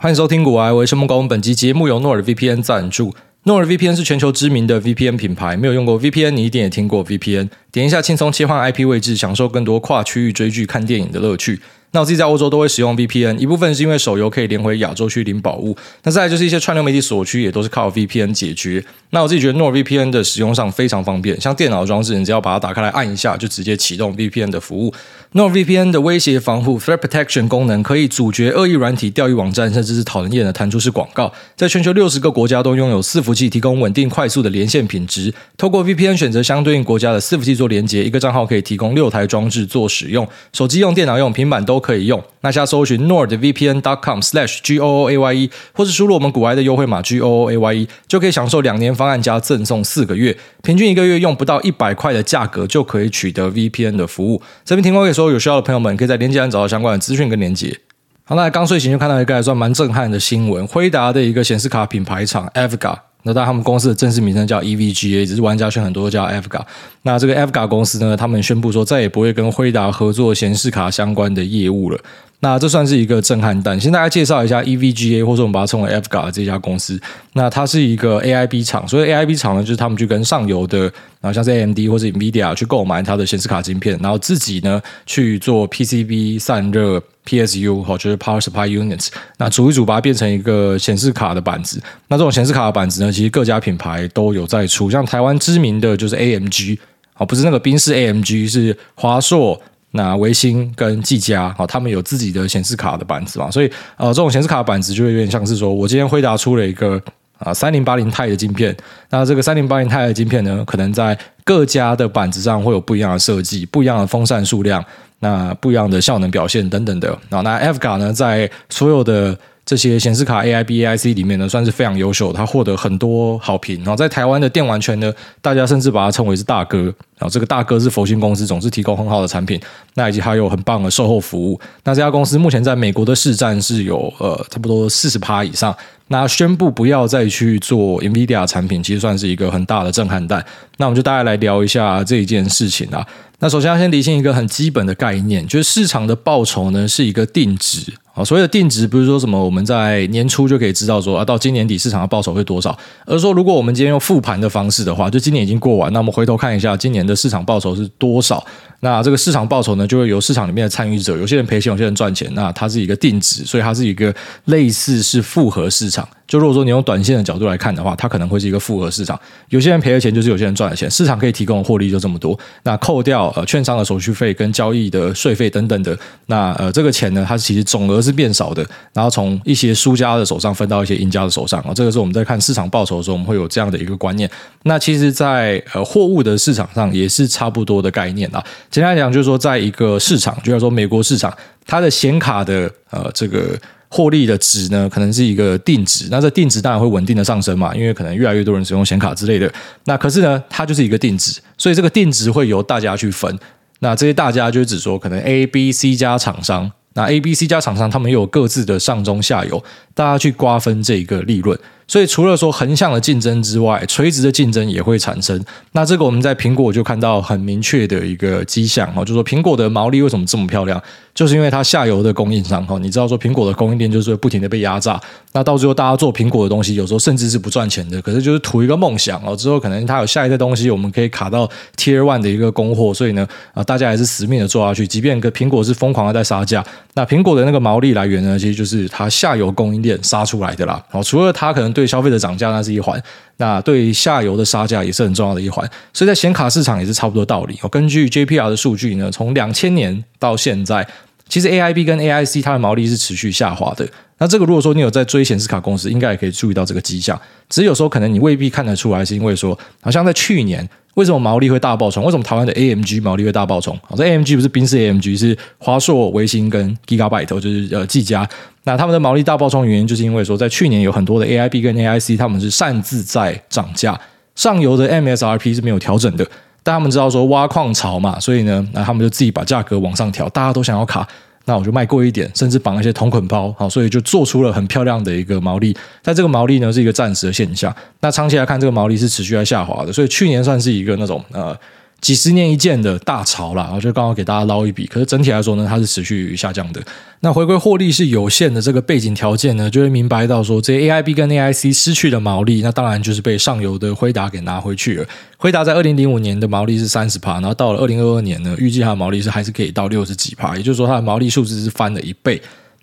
欢迎收听古癌，我是孟高。本集节目由诺尔 VPN 赞助。诺尔 VPN 是全球知名的 VPN 品牌，没有用过 VPN，你一定也听过 VPN。点一下，轻松切换 IP 位置，享受更多跨区域追剧、看电影的乐趣。那我自己在欧洲都会使用 VPN，一部分是因为手游可以连回亚洲区领宝物，那再来就是一些串流媒体锁区也都是靠 VPN 解决。那我自己觉得 NordVPN 的使用上非常方便，像电脑装置，你只要把它打开来按一下，就直接启动 VPN 的服务。NordVPN 的威胁防护 Threat Protection 功能可以阻绝恶意软体、钓鱼网站，甚至是讨人厌的弹出式广告。在全球六十个国家都拥有伺服器提供稳定快速的连线品质。透过 VPN 选择相对应国家的伺服器做连接，一个账号可以提供六台装置做使用，手机用、电脑用、平板都可以用。那下搜寻 nordvpn.com/gooaye，或是输入我们股癌的优惠码 gooaye，就可以享受两年。方案加赠送四个月，平均一个月用不到一百块的价格就可以取得 VPN 的服务。这边提供给所有有需要的朋友们，可以在链接栏找到相关的资讯跟连接。好，那刚睡醒就看到一个还算蛮震撼的新闻，辉达的一个显示卡品牌厂 Avga，那当然他们公司的正式名称叫 EVGA，只是玩家圈很多叫 afga。那这个 afga 公司呢，他们宣布说再也不会跟辉达合作显示卡相关的业务了。那这算是一个震撼弹。先大家介绍一下 EVGA，或者我们把它称为 Avga 这家公司。那它是一个 AIB 厂，所以 AIB 厂呢，就是他们去跟上游的，然后像是 AMD 或者 NVIDIA 去购买它的显示卡晶片，然后自己呢去做 PCB 散热 PSU，好，就是 Power Supply Units。那组一组把它变成一个显示卡的板子。那这种显示卡的板子呢，其实各家品牌都有在出，像台湾知名的就是 AMG，哦，不是那个宾士 AMG，是华硕。那微星跟技嘉，好，他们有自己的显示卡的板子嘛，所以呃，这种显示卡的板子就会有点像是说，我今天辉达出了一个啊三零八零钛的晶片，那这个三零八零钛的晶片呢，可能在各家的板子上会有不一样的设计，不一样的风扇数量，那不一样的效能表现等等的。那 F 卡呢，在所有的这些显示卡 AIB AIC 里面呢，算是非常优秀，它获得很多好评。然后在台湾的电玩圈呢，大家甚至把它称为是大哥。然后这个大哥是佛心公司，总是提供很好的产品，那以及还有很棒的售后服务。那这家公司目前在美国的市占是有呃差不多四十趴以上。那宣布不要再去做 NVIDIA 产品，其实算是一个很大的震撼弹。那我们就大概来聊一下这一件事情啊。那首先要先理清一个很基本的概念，就是市场的报酬呢是一个定值。啊所谓的定值不是说什么我们在年初就可以知道说啊，到今年底市场的报酬会多少，而是说如果我们今天用复盘的方式的话，就今年已经过完，那我们回头看一下今年的市场报酬是多少。那这个市场报酬呢，就会由市场里面的参与者，有些人赔钱，有些人赚钱，那它是一个定值，所以它是一个类似是复合市场。就如果说你用短线的角度来看的话，它可能会是一个复合市场。有些人赔了钱，就是有些人赚了钱。市场可以提供的获利就这么多。那扣掉呃券商的手续费跟交易的税费等等的，那呃这个钱呢，它其实总额是是变少的。然后从一些输家的手上分到一些赢家的手上啊，这个是我们在看市场报酬的时候，我们会有这样的一个观念。那其实在，呃货物的市场上也是差不多的概念啊。简单来讲，就是说在一个市场，就像说美国市场，它的显卡的呃这个。获利的值呢，可能是一个定值，那这定值当然会稳定的上升嘛，因为可能越来越多人使用显卡之类的。那可是呢，它就是一个定值，所以这个定值会由大家去分。那这些大家就是指说，可能 A、B、C 家厂商，那 A、B、C 家厂商他们又有各自的上中下游，大家去瓜分这一个利润。所以除了说横向的竞争之外，垂直的竞争也会产生。那这个我们在苹果就看到很明确的一个迹象哦，就说苹果的毛利为什么这么漂亮？就是因为它下游的供应商哈，你知道说苹果的供应链就是不停的被压榨，那到最后大家做苹果的东西，有时候甚至是不赚钱的，可是就是图一个梦想哦。之后可能它有下一个东西，我们可以卡到 Tier One 的一个供货，所以呢，啊，大家还是死命的做下去，即便个苹果是疯狂的在杀价，那苹果的那个毛利来源呢，其实就是它下游供应链杀出来的啦。好，除了它可能对消费者涨价那是一环，那对下游的杀价也是很重要的一环，所以在显卡市场也是差不多道理。哦，根据 JPR 的数据呢，从两千年到现在。其实 AIB 跟 AIC 它的毛利是持续下滑的。那这个如果说你有在追显示卡公司，应该也可以注意到这个迹象。只是有时候可能你未必看得出来，是因为说，好像在去年为什么毛利会大爆冲？为什么台湾的 AMG 毛利会大爆冲？好，这 AMG 不是宾士 AMG，是华硕、微星跟 Gigabyte，就是呃技嘉。那他们的毛利大爆冲原因，就是因为说在去年有很多的 AIB 跟 AIC 他们是擅自在涨价，上游的 MSRP 是没有调整的。但他们知道说挖矿潮嘛，所以呢，那他们就自己把价格往上调，大家都想要卡，那我就卖贵一点，甚至绑一些同捆包，好，所以就做出了很漂亮的一个毛利。但这个毛利呢是一个暂时的现象，那长期来看，这个毛利是持续在下滑的。所以去年算是一个那种呃几十年一见的大潮了，然后就刚好给大家捞一笔。可是整体来说呢，它是持续下降的。那回归获利是有限的这个背景条件呢，就会明白到说，这些 AIB 跟 AIC 失去的毛利，那当然就是被上游的辉达给拿回去了。辉达在二零零五年的毛利是三十趴，然后到了二零二二年呢，预计它的毛利是还是可以到六十几趴，也就是说它的毛利数字是翻了一倍。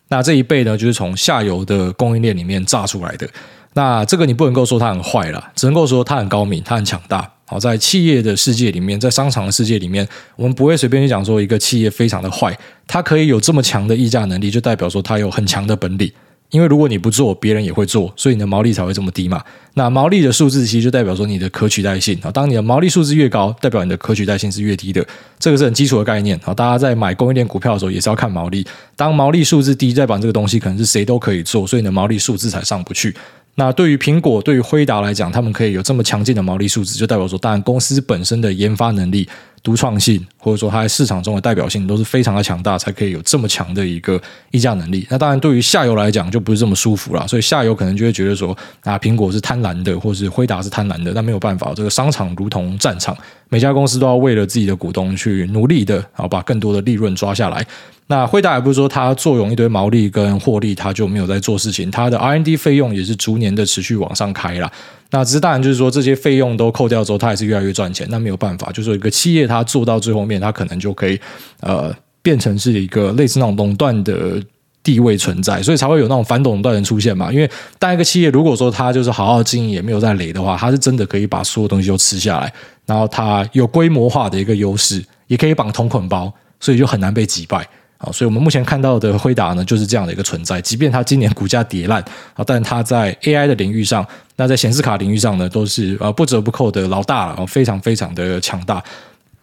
那这一倍呢，就是从下游的供应链里面榨出来的。那这个你不能够说它很坏了，只能够说它很高明，它很强大。好，在企业的世界里面，在商场的世界里面，我们不会随便去讲说一个企业非常的坏，它可以有这么强的议价能力，就代表说它有很强的本领。因为如果你不做，别人也会做，所以你的毛利才会这么低嘛。那毛利的数字其实就代表说你的可取代性啊。当你的毛利数字越高，代表你的可取代性是越低的，这个是很基础的概念啊。大家在买供应链股票的时候也是要看毛利，当毛利数字低，代表这个东西可能是谁都可以做，所以你的毛利数字才上不去。那对于苹果、对于辉达来讲，他们可以有这么强劲的毛利数字，就代表说，当然公司本身的研发能力、独创性，或者说它在市场中的代表性都是非常的强大，才可以有这么强的一个议价能力。那当然，对于下游来讲就不是这么舒服了，所以下游可能就会觉得说，啊，苹果是贪婪的，或是辉达是贪婪的，那没有办法，这个商场如同战场，每家公司都要为了自己的股东去努力的，然后把更多的利润抓下来。那辉达也不是说它坐拥一堆毛利跟获利，它就没有在做事情，它的 R&D 费用也是逐年的持续往上开啦。那只是当然就是说这些费用都扣掉之后，它还是越来越赚钱。那没有办法，就是说一个企业它做到最后面，它可能就可以呃变成是一个类似那种垄断的地位存在，所以才会有那种反垄断的出现嘛。因为当一个企业如果说它就是好好经营也没有在雷的话，它是真的可以把所有东西都吃下来，然后它有规模化的一个优势，也可以绑同捆包，所以就很难被击败。啊，所以我们目前看到的辉达呢，就是这样的一个存在。即便它今年股价跌烂啊，但它在 AI 的领域上，那在显示卡领域上呢，都是呃不折不扣的老大了，非常非常的强大。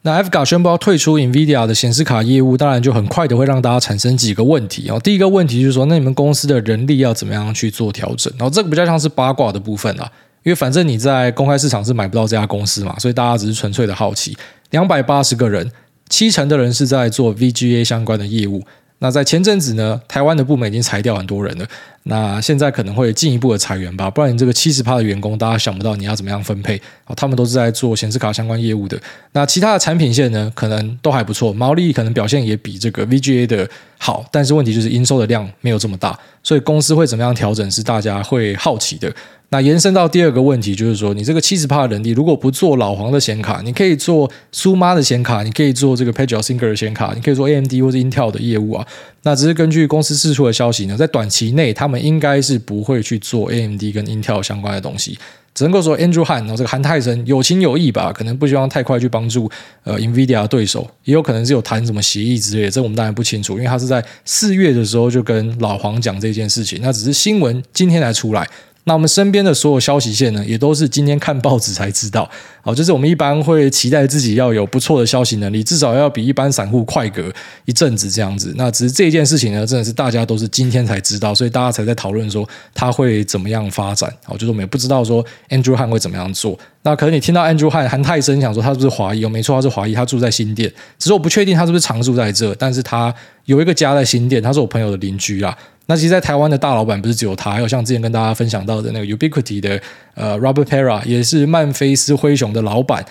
那 Fgate 宣布要退出 NVIDIA 的显示卡业务，当然就很快的会让大家产生几个问题啊。第一个问题就是说，那你们公司的人力要怎么样去做调整？然后这个比较像是八卦的部分啊，因为反正你在公开市场是买不到这家公司嘛，所以大家只是纯粹的好奇。两百八十个人。七成的人是在做 VGA 相关的业务。那在前阵子呢，台湾的部门已经裁掉很多人了。那现在可能会进一步的裁员吧，不然你这个七十趴的员工，大家想不到你要怎么样分配。他们都是在做显示卡相关业务的。那其他的产品线呢，可能都还不错，毛利可能表现也比这个 VGA 的好。但是问题就是营收的量没有这么大，所以公司会怎么样调整是大家会好奇的。那延伸到第二个问题，就是说，你这个七十趴的人力，如果不做老黄的显卡，你可以做苏妈的显卡，你可以做这个 Page Singer 的显卡，你可以做 AMD 或者 Intel 的业务啊。那只是根据公司释出的消息呢，在短期内，他们应该是不会去做 AMD 跟 Intel 相关的东西。只能够说 Andrew Han，然后这个韩泰森有情有义吧，可能不希望太快去帮助呃 NVIDIA 的对手，也有可能是有谈什么协议之类的，这我们当然不清楚，因为他是在四月的时候就跟老黄讲这件事情，那只是新闻今天才出来。那我们身边的所有消息线呢，也都是今天看报纸才知道。好，就是我们一般会期待自己要有不错的消息能力，至少要比一般散户快隔一阵子这样子。那只是这件事情呢，真的是大家都是今天才知道，所以大家才在讨论说他会怎么样发展。好，就是我们也不知道说 Andrew Han 会怎么样做。那可能你听到 Andrew Han 韩泰森想说他是不是华裔？哦，没错，他是华裔，他住在新店，只是我不确定他是不是常住在这，但是他有一个家在新店，他是我朋友的邻居啊。那其实，在台湾的大老板不是只有他，还有像之前跟大家分享到的那个 Ubiquiti 的呃 Robert Pera，也是曼菲斯灰熊的老板。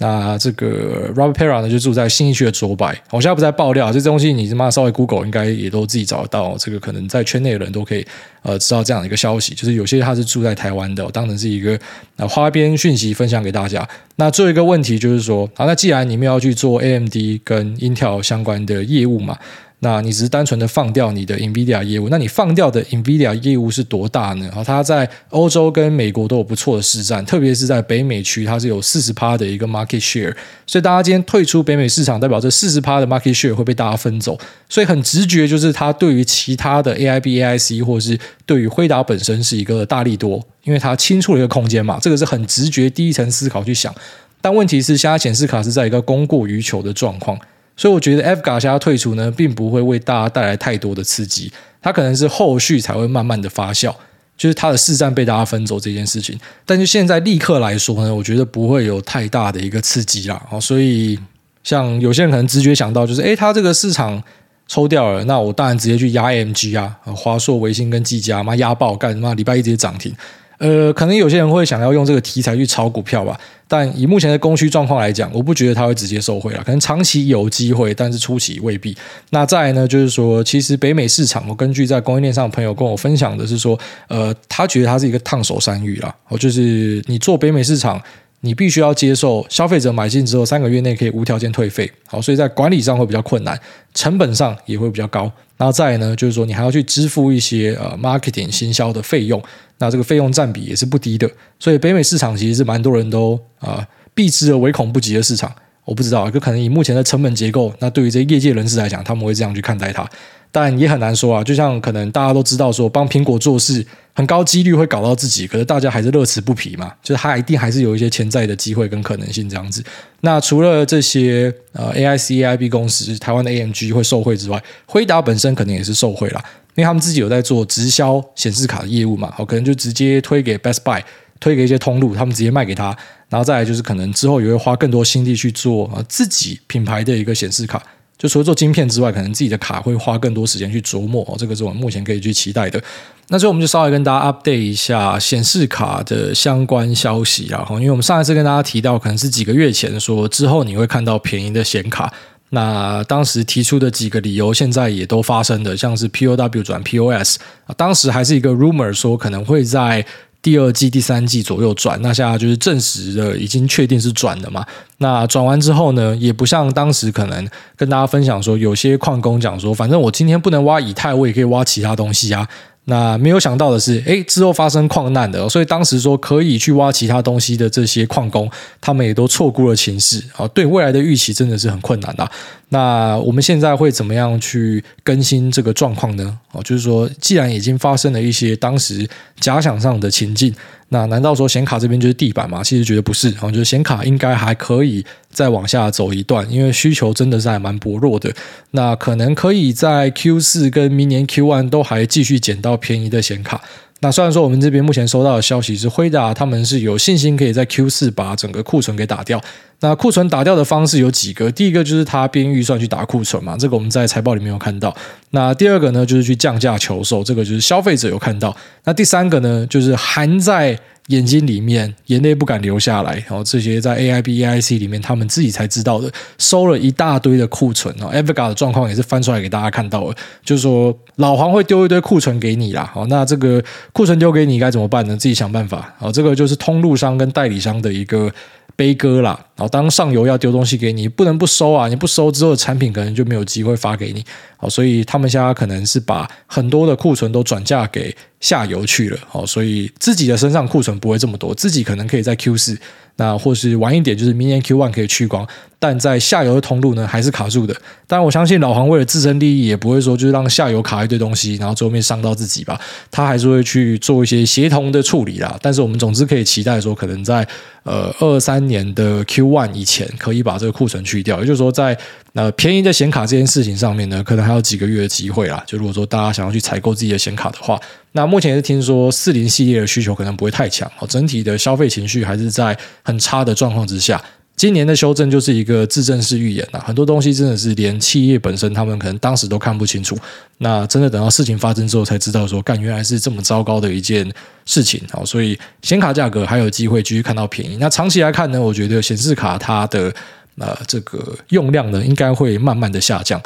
那这个 Robert Pera 呢，就住在新义区的卓百。我现在不在爆料，这东西你他妈稍微 Google 应该也都自己找得到。这个可能在圈内的人都可以呃知道这样的一个消息，就是有些他是住在台湾的，当成是一个呃花边讯息分享给大家。那最后一个问题就是说，好，那既然你们要去做 AMD 跟 Intel 相关的业务嘛？那你只是单纯的放掉你的 NVIDIA 业务，那你放掉的 NVIDIA 业务是多大呢？啊，它在欧洲跟美国都有不错的市占，特别是在北美区，它是有四十趴的一个 market share。所以大家今天退出北美市场，代表这四十趴的 market share 会被大家分走。所以很直觉就是它对于其他的 AIB、AIC 或是对于辉达本身是一个大利多，因为它清出了一个空间嘛。这个是很直觉第一层思考去想。但问题是，现在显示卡是在一个供过于求的状况。所以我觉得 Fgate 现在退出呢，并不会为大家带来太多的刺激，它可能是后续才会慢慢的发酵，就是它的市占被大家分走这件事情。但是现在立刻来说呢，我觉得不会有太大的一个刺激啦。所以像有些人可能直觉想到就是，诶，它这个市场抽掉了，那我当然直接去压 AMG 啊，华硕、微星跟技嘉，妈压爆干，妈礼拜一直接涨停。呃，可能有些人会想要用这个题材去炒股票吧，但以目前的供需状况来讲，我不觉得它会直接受惠了。可能长期有机会，但是初期未必。那再来呢，就是说，其实北美市场，我根据在供应链上的朋友跟我分享的是说，呃，他觉得它是一个烫手山芋啦。哦，就是你做北美市场。你必须要接受消费者买进之后三个月内可以无条件退费，好，所以在管理上会比较困难，成本上也会比较高。然后再来呢，就是说你还要去支付一些呃 marketing 行销的费用，那这个费用占比也是不低的。所以北美市场其实是蛮多人都啊、避之而唯恐不及的市场。我不知道，就可能以目前的成本结构，那对于这些业界人士来讲，他们会这样去看待它。但也很难说啊，就像可能大家都知道说，帮苹果做事很高几率会搞到自己，可是大家还是乐此不疲嘛，就是它一定还是有一些潜在的机会跟可能性这样子。那除了这些呃 AIC、AIB 公司，台湾的 AMG 会受惠之外，辉达本身可能也是受惠啦，因为他们自己有在做直销显示卡的业务嘛，好，可能就直接推给 Best Buy，推给一些通路，他们直接卖给他，然后再来就是可能之后也会花更多心力去做啊自己品牌的一个显示卡。就除了做晶片之外，可能自己的卡会花更多时间去琢磨哦，这个是我们目前可以去期待的。那所以我们就稍微跟大家 update 一下显示卡的相关消息啦。因为我们上一次跟大家提到，可能是几个月前说之后你会看到便宜的显卡，那当时提出的几个理由，现在也都发生的，像是 POW 转 POS 啊，当时还是一个 rumor 说可能会在。第二季、第三季左右转，那现在就是证实的，已经确定是转的嘛。那转完之后呢，也不像当时可能跟大家分享说，有些矿工讲说，反正我今天不能挖以太，我也可以挖其他东西啊。那没有想到的是，诶，之后发生矿难的，所以当时说可以去挖其他东西的这些矿工，他们也都错估了情势啊，对未来的预期真的是很困难的。那我们现在会怎么样去更新这个状况呢？哦，就是说，既然已经发生了一些当时假想上的情境。那难道说显卡这边就是地板吗？其实觉得不是，我觉得显卡应该还可以再往下走一段，因为需求真的是还蛮薄弱的。那可能可以在 Q 四跟明年 Q one 都还继续捡到便宜的显卡。那虽然说我们这边目前收到的消息是辉达他们是有信心可以在 Q 四把整个库存给打掉。那库存打掉的方式有几个，第一个就是他编预算去打库存嘛，这个我们在财报里面有看到。那第二个呢，就是去降价求售，这个就是消费者有看到。那第三个呢，就是含在眼睛里面，眼泪不敢流下来。然后这些在 AIB、AIC 里面，他们自己才知道的，收了一大堆的库存。哦，Avago 的状况也是翻出来给大家看到了，就是说老黄会丢一堆库存给你啦。好，那这个库存丢给你该怎么办呢？自己想办法。好，这个就是通路商跟代理商的一个。悲歌啦，然后当上游要丢东西给你，不能不收啊！你不收之后，产品可能就没有机会发给你。好，所以他们现在可能是把很多的库存都转嫁给下游去了。好，所以自己的身上库存不会这么多，自己可能可以在 Q 四。那或是晚一点，就是明年 Q one 可以去光，但在下游的通路呢，还是卡住的。但，我相信老黄为了自身利益，也不会说就是让下游卡一堆东西，然后最后面伤到自己吧。他还是会去做一些协同的处理啦。但是我们总之可以期待说，可能在呃二三年的 Q one 以前，可以把这个库存去掉。也就是说，在呃便宜的显卡这件事情上面呢，可能还有几个月的机会啦。就如果说大家想要去采购自己的显卡的话。那目前也是听说四零系列的需求可能不会太强哦，整体的消费情绪还是在很差的状况之下。今年的修正就是一个自证式预言呐，很多东西真的是连企业本身他们可能当时都看不清楚，那真的等到事情发生之后才知道说，干原来是这么糟糕的一件事情啊，所以显卡价格还有机会继续看到便宜。那长期来看呢，我觉得显示卡它的呃这个用量呢，应该会慢慢的下降。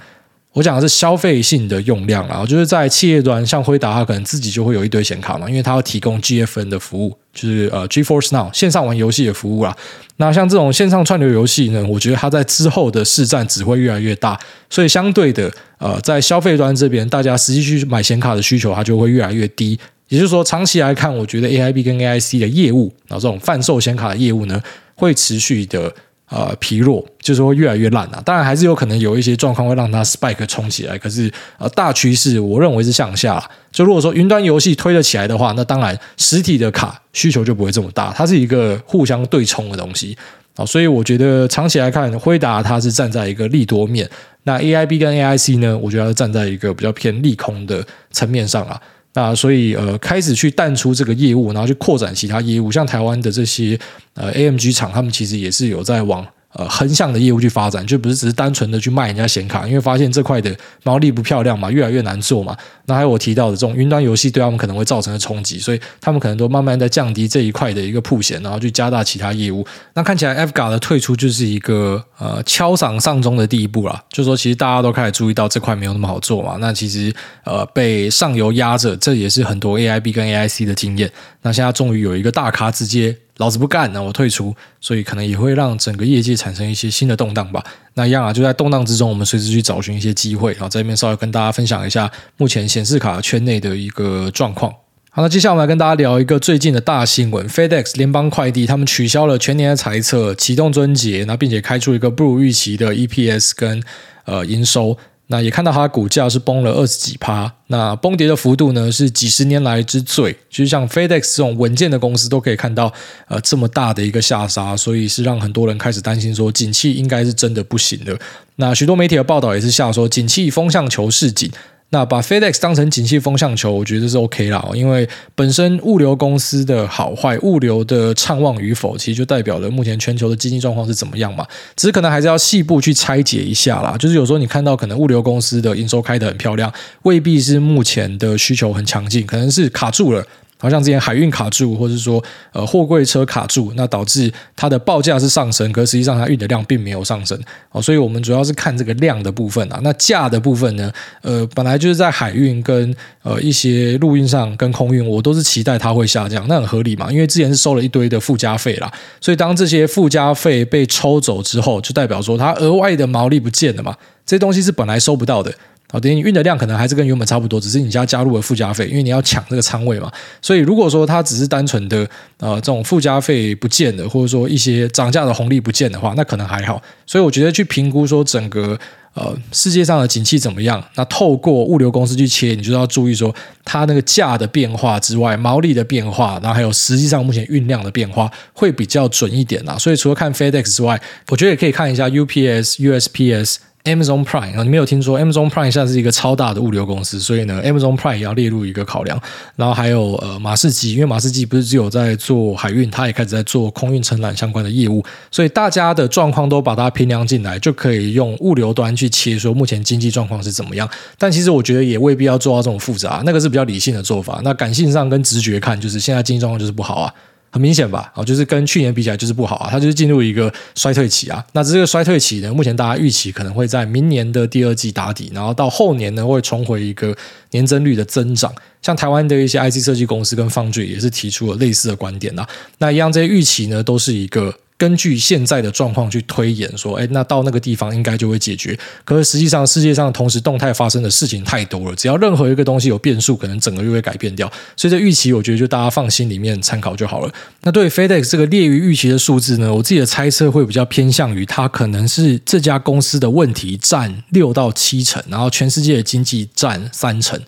我讲的是消费性的用量啊，就是在企业端，像辉达，它可能自己就会有一堆显卡嘛，因为它要提供 GFN 的服务，就是呃 G Force Now 线上玩游戏的服务啦。那像这种线上串流游戏呢，我觉得它在之后的市占只会越来越大，所以相对的，呃，在消费端这边，大家实际去买显卡的需求，它就会越来越低。也就是说，长期来看，我觉得 AIB 跟 AIC 的业务，然后这种贩售显卡的业务呢，会持续的。呃，疲弱就是会越来越烂啊。当然，还是有可能有一些状况会让它 spike 冲起来。可是，呃，大趋势我认为是向下。就如果说云端游戏推得起来的话，那当然实体的卡需求就不会这么大。它是一个互相对冲的东西啊。所以我觉得长期来看，辉达它是站在一个利多面。那 AIB 跟 AIC 呢，我觉得是站在一个比较偏利空的层面上啊。那所以呃，开始去淡出这个业务，然后去扩展其他业务，像台湾的这些呃 AMG 厂，他们其实也是有在往呃横向的业务去发展，就不是只是单纯的去卖人家显卡，因为发现这块的毛利不漂亮嘛，越来越难做嘛。那还有我提到的这种云端游戏对他们可能会造成的冲击，所以他们可能都慢慢在降低这一块的一个铺险，然后去加大其他业务。那看起来 FGA 的退出就是一个呃敲响丧钟的第一步啦，就说其实大家都开始注意到这块没有那么好做嘛。那其实呃被上游压着，这也是很多 AIB 跟 AIC 的经验。那现在终于有一个大咖直接老子不干，那我退出，所以可能也会让整个业界产生一些新的动荡吧。那一样啊，就在动荡之中，我们随时去找寻一些机会。然后在这边稍微跟大家分享一下目前显示卡圈内的一个状况。好，那接下来我们来跟大家聊一个最近的大新闻：FedEx 联邦快递他们取消了全年的财测，启动春节，那并且开出一个不如预期的 EPS 跟呃营收。那也看到它股价是崩了二十几趴，那崩跌的幅度呢是几十年来之最。就是像 FedEx 这种稳健的公司都可以看到，呃，这么大的一个下杀，所以是让很多人开始担心说，景气应该是真的不行了。那许多媒体的报道也是下说，景气风向球是景。那把 FedEx 当成景气风向球，我觉得是 OK 啦，因为本身物流公司的好坏、物流的畅旺与否，其实就代表了目前全球的经济状况是怎么样嘛。只是可能还是要细部去拆解一下啦。就是有时候你看到可能物流公司的营收开得很漂亮，未必是目前的需求很强劲，可能是卡住了。好像之前海运卡住，或者说呃货柜车卡住，那导致它的报价是上升，可实际上它运的量并没有上升。哦，所以我们主要是看这个量的部分啊。那价的部分呢，呃，本来就是在海运跟呃一些陆运上跟空运，我都是期待它会下降，那很合理嘛，因为之前是收了一堆的附加费啦，所以当这些附加费被抽走之后，就代表说它额外的毛利不见了嘛，这些东西是本来收不到的。好，等于你运的量可能还是跟原本差不多，只是你家加入了附加费，因为你要抢这个仓位嘛。所以如果说它只是单纯的呃这种附加费不见的，或者说一些涨价的红利不见的话，那可能还好。所以我觉得去评估说整个呃世界上的景气怎么样，那透过物流公司去切，你就要注意说它那个价的变化之外，毛利的变化，然后还有实际上目前运量的变化会比较准一点啦。所以除了看 FedEx 之外，我觉得也可以看一下 UPS、USPS。Amazon Prime 啊，你没有听说 Amazon Prime 现在是一个超大的物流公司，所以呢，Amazon Prime 也要列入一个考量。然后还有呃，马士基，因为马士基不是只有在做海运，它也开始在做空运承揽相关的业务，所以大家的状况都把它平量进来，就可以用物流端去切说目前经济状况是怎么样。但其实我觉得也未必要做到这种复杂，那个是比较理性的做法。那感性上跟直觉看，就是现在经济状况就是不好啊。很明显吧，啊，就是跟去年比起来就是不好啊，它就是进入一个衰退期啊。那这个衰退期呢，目前大家预期可能会在明年的第二季打底，然后到后年呢会重回一个年增率的增长。像台湾的一些 IC 设计公司跟方 o 也是提出了类似的观点啊。那一样这些预期呢，都是一个。根据现在的状况去推演，说，哎，那到那个地方应该就会解决。可是实际上，世界上同时动态发生的事情太多了，只要任何一个东西有变数，可能整个就会改变掉。所以这预期，我觉得就大家放心里面参考就好了。那对 FedEx 这个列于预期的数字呢，我自己的猜测会比较偏向于它可能是这家公司的问题占六到七成，然后全世界的经济占三成。